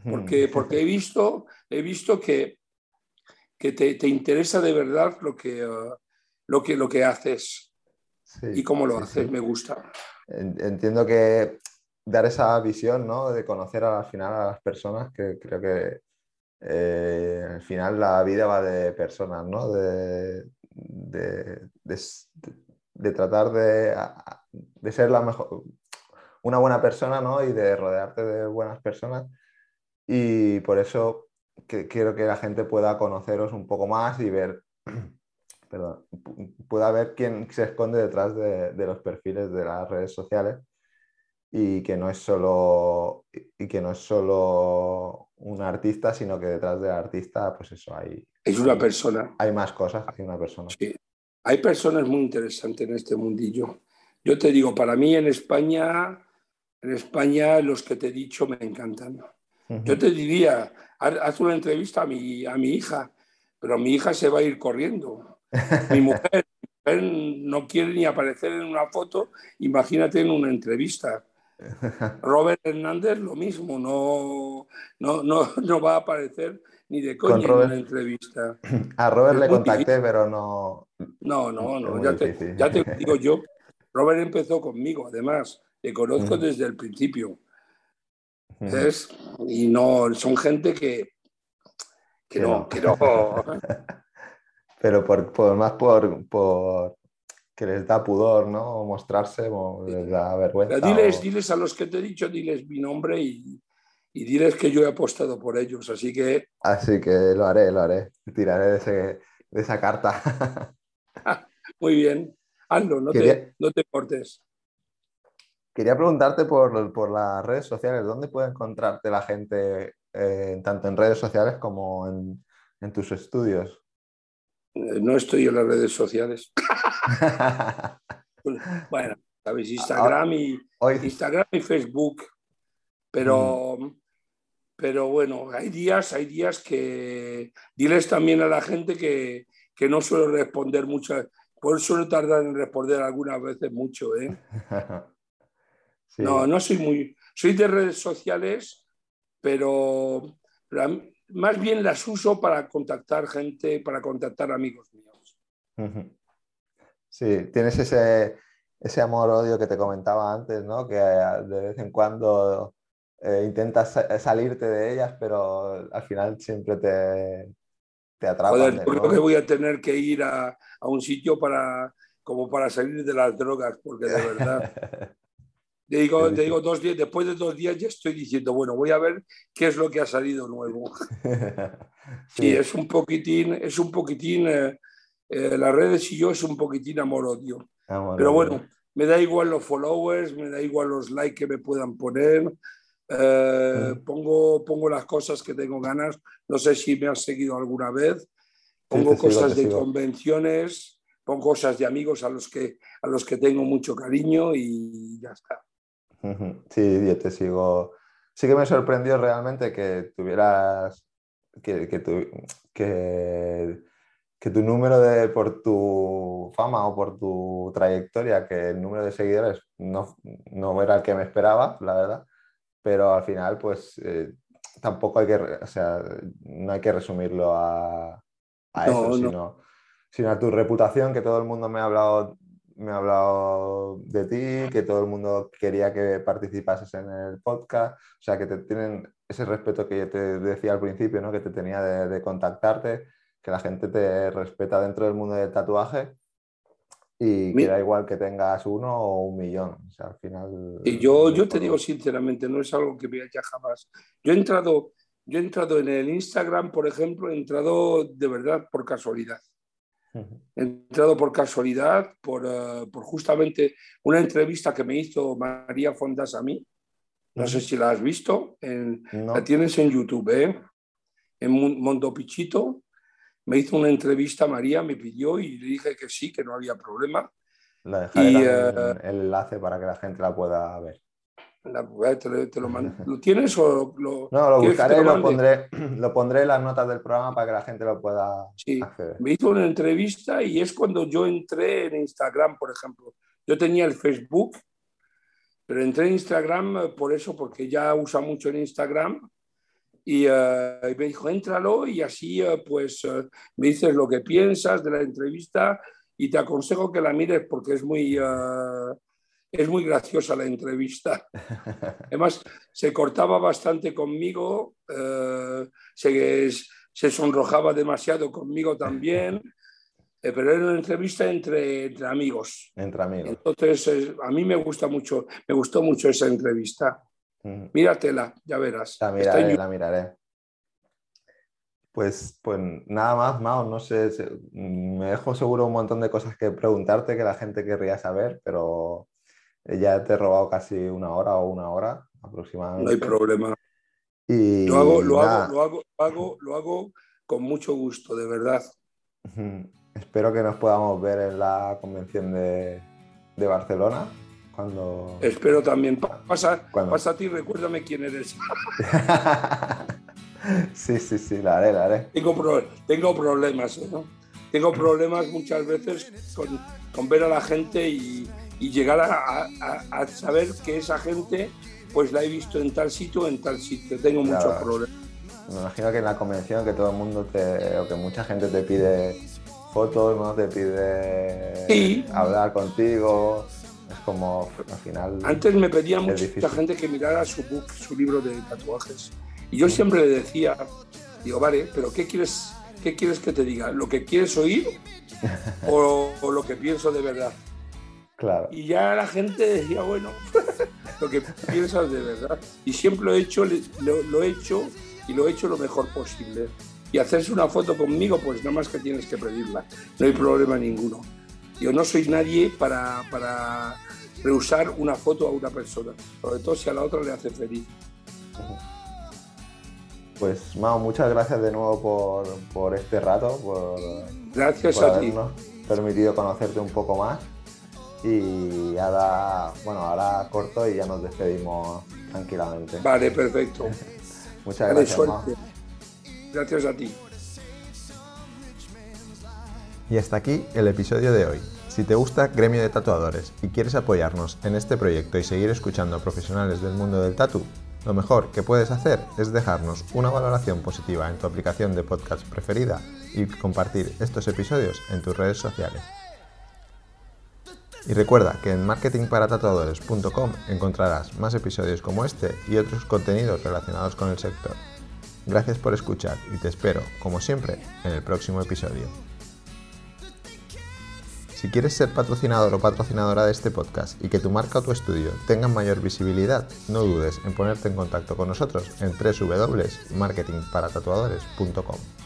S1: Porque, porque he visto, he visto que, que te, te, interesa de verdad lo que, uh, lo que, lo que haces y cómo lo haces, me gusta.
S2: Entiendo que dar esa visión, ¿no? De conocer al final a las personas, que creo que eh, al final la vida va de personas, ¿no? De, de, de, tratar de, de, ser la mejor, una buena persona, ¿no? Y de rodearte de buenas personas y por eso quiero que la gente pueda conoceros un poco más y ver, <clears throat> perdón, pueda ver quién se esconde detrás de, los perfiles de las redes sociales y que no es solo y que no es solo un artista, sino que detrás del artista, pues eso hay.
S1: Es una persona.
S2: Hay más cosas que una persona.
S1: Sí. Hay personas muy interesantes en este mundillo. Yo te digo, para mí en España, en España los que te he dicho me encantan. Yo te diría, haz una entrevista a mi, a mi hija, pero mi hija se va a ir corriendo. Mi <laughs> mujer, no quiere ni aparecer en una foto, imagínate en una entrevista. Robert Hernández lo mismo, no, no, no, no va a aparecer ni de coña en una entrevista. <clears throat>
S2: A Robert le contacté, pero no.
S1: No, no, no, ya te, ya te, digo yo. <laughs> Robert empezó conmigo, además, le conozco desde el principio. Y no, son gente que, que no, que no. <laughs>
S2: Pero por, más por, por, que les da pudor, ¿no? Mostrarse, les da vergüenza.
S1: diles, diles a los que te he dicho, diles mi nombre y, y, diles que yo he apostado por ellos, así que...
S2: Así que lo haré, lo haré. Tiraré de, ese, de esa carta. <laughs>
S1: Muy bien. Hazlo, no, te, no te cortes.
S2: Quería preguntarte por, las redes sociales, ¿dónde puede encontrarte la gente, eh, tanto en redes sociales como en, tus estudios?
S1: Eh, no estoy en las redes sociales. <laughs> bueno, sabes, Instagram y, Instagram y Facebook. Pero, mm. pero bueno, hay días, hay días que diles también a la gente que, que no suelo responder mucho. Pues suelo tardar en responder algunas veces mucho, ¿eh? <laughs> No, no soy muy. Soy de redes sociales, pero, más bien las uso para contactar gente, para contactar amigos míos.
S2: Sí, tienes ese, ese amor-odio que te comentaba antes, ¿no? Que de vez en cuando eh, intentas salirte de ellas, pero al final siempre te, te atrapan.
S1: Joder, creo que voy a tener que ir a, a, un sitio para, como para salir de las drogas, porque de <laughs> verdad... Te digo, te digo dos días, después de dos días ya estoy diciendo, bueno, voy a ver qué es lo que ha salido nuevo. <laughs> sí, es un poquitín, es un poquitín, eh, eh, las redes y yo es un poquitín amor-odio. Pero bueno, me da igual los followers, me da igual los likes que me puedan poner. Eh, pongo, pongo las cosas que tengo ganas. No sé si me has seguido alguna vez. Pongo cosas de convenciones, pongo cosas de amigos a los, que, a los que tengo mucho cariño y ya está.
S2: Sí, yo te sigo. Sí que me sorprendió realmente que tuvieras, que, que, tu, que, que, tu número de, por tu fama o por tu trayectoria, que el número de seguidores no, no era el que me esperaba, la verdad, pero al final pues eh, tampoco hay que, o sea, no hay que resumirlo a, a eso, Sino, sino a tu reputación, que todo el mundo me ha hablado me ha hablado de ti, que todo el mundo quería que participases en el podcast, o sea, que te tienen ese respeto que yo te decía al principio, ¿no? que te tenía de, contactarte, que la gente te respeta dentro del mundo del tatuaje y que da igual que tengas uno o un millón. O sea, al final...
S1: Y yo, yo te digo sinceramente, no es algo que vea ya jamás. Yo he entrado... Yo he entrado en el Instagram, por ejemplo, he entrado de verdad por casualidad. He entrado por casualidad, por, eh, por, justamente una entrevista que me hizo María Fondas a mí. No sé si la has visto. La tienes en YouTube, ¿eh? en Mondo Pichito. Me hizo una entrevista María, me pidió y le dije que sí, que no había problema.
S2: La dejaré eh, el enlace para que la gente la pueda ver.
S1: Te, lo, <laughs> lo, tienes o
S2: lo.? No, lo buscaré y lo pondré, <clears throat> lo pondré en las notas del programa para que la gente lo pueda
S1: sí, Me hizo una entrevista y es cuando yo entré en Instagram, por ejemplo. Yo tenía el Facebook, pero entré en Instagram eh, por eso, porque ya usa mucho en Instagram. Y, eh, me dijo, éntralo y así eh, pues me dices lo que piensas de la entrevista y te aconsejo que la mires porque es muy es muy graciosa la entrevista. <laughs> Además, se cortaba bastante conmigo, eh, se, se, sonrojaba demasiado conmigo también, eh, pero era una entrevista entre, entre amigos.
S2: Entre amigos.
S1: Entonces, a mí me gusta mucho, me gustó mucho esa entrevista. Míratela, ya verás.
S2: La miraré, la miraré. Pues, pues nada más, Mao, no sé, me dejo seguro un montón de cosas que preguntarte que la gente querría saber, pero ya te he robado casi una hora o una hora aproximadamente.
S1: No hay problema. Y lo, hago, lo, hago, lo, hago, hago, lo hago con mucho gusto, de verdad.
S2: Espero que nos podamos ver en la convención de, de Barcelona. Cuando...
S1: Espero también. Pasa, pasa a ti, recuérdame quién eres. <laughs>
S2: sí, sí, sí, la haré, la haré.
S1: Tengo, tengo problemas, ¿eh? Tengo problemas muchas veces con, con ver a la gente y, y llegar a, saber que esa gente pues la he visto en tal sitio, en tal sitio. Tengo muchos problemas.
S2: Me imagino que en la convención que todo el mundo te, o que mucha gente te pide fotos, ¿no? Te pide hablar contigo. Es como al final.
S1: Antes me pedía mucha gente que mirara su book, su libro de tatuajes. Y yo siempre le decía, digo, vale, pero ¿qué quieres, qué quieres que te diga? ¿Lo que quieres oír <laughs> o, o lo que pienso de verdad? Y ya la gente decía, bueno, <laughs> lo que piensas de verdad. Y siempre lo he hecho, lo, he hecho y lo he hecho lo mejor posible. Y hacerse una foto conmigo, pues nada más que tienes que pedirla. No hay problema ninguno. Yo no soy nadie para, para rehusar una foto a una persona, sobre todo si a la otra le hace feliz.
S2: Pues Mao, muchas gracias de nuevo por, por este rato, por
S1: Gracias
S2: por
S1: a ti.
S2: permitido conocerte un poco más. Y ahora, bueno, ahora corto y ya nos despedimos tranquilamente.
S1: Vale, perfecto. <laughs>
S2: Muchas gracias.
S1: Suerte. Gracias a ti.
S2: Y hasta aquí el episodio de hoy. Si te gusta Gremio de Tatuadores y quieres apoyarnos en este proyecto y seguir escuchando a profesionales del mundo del tatu, lo mejor que puedes hacer es dejarnos una valoración positiva en tu aplicación de podcast preferida y compartir estos episodios en tus redes sociales. Y recuerda que en marketingparatatuadores.com encontrarás más episodios como este y otros contenidos relacionados con el sector. Gracias por escuchar y te espero, como siempre, en el próximo episodio. Si quieres ser patrocinador o patrocinadora de este podcast y que tu marca o tu estudio tengan mayor visibilidad, no dudes en ponerte en contacto con nosotros en www.marketingparatatuadores.com.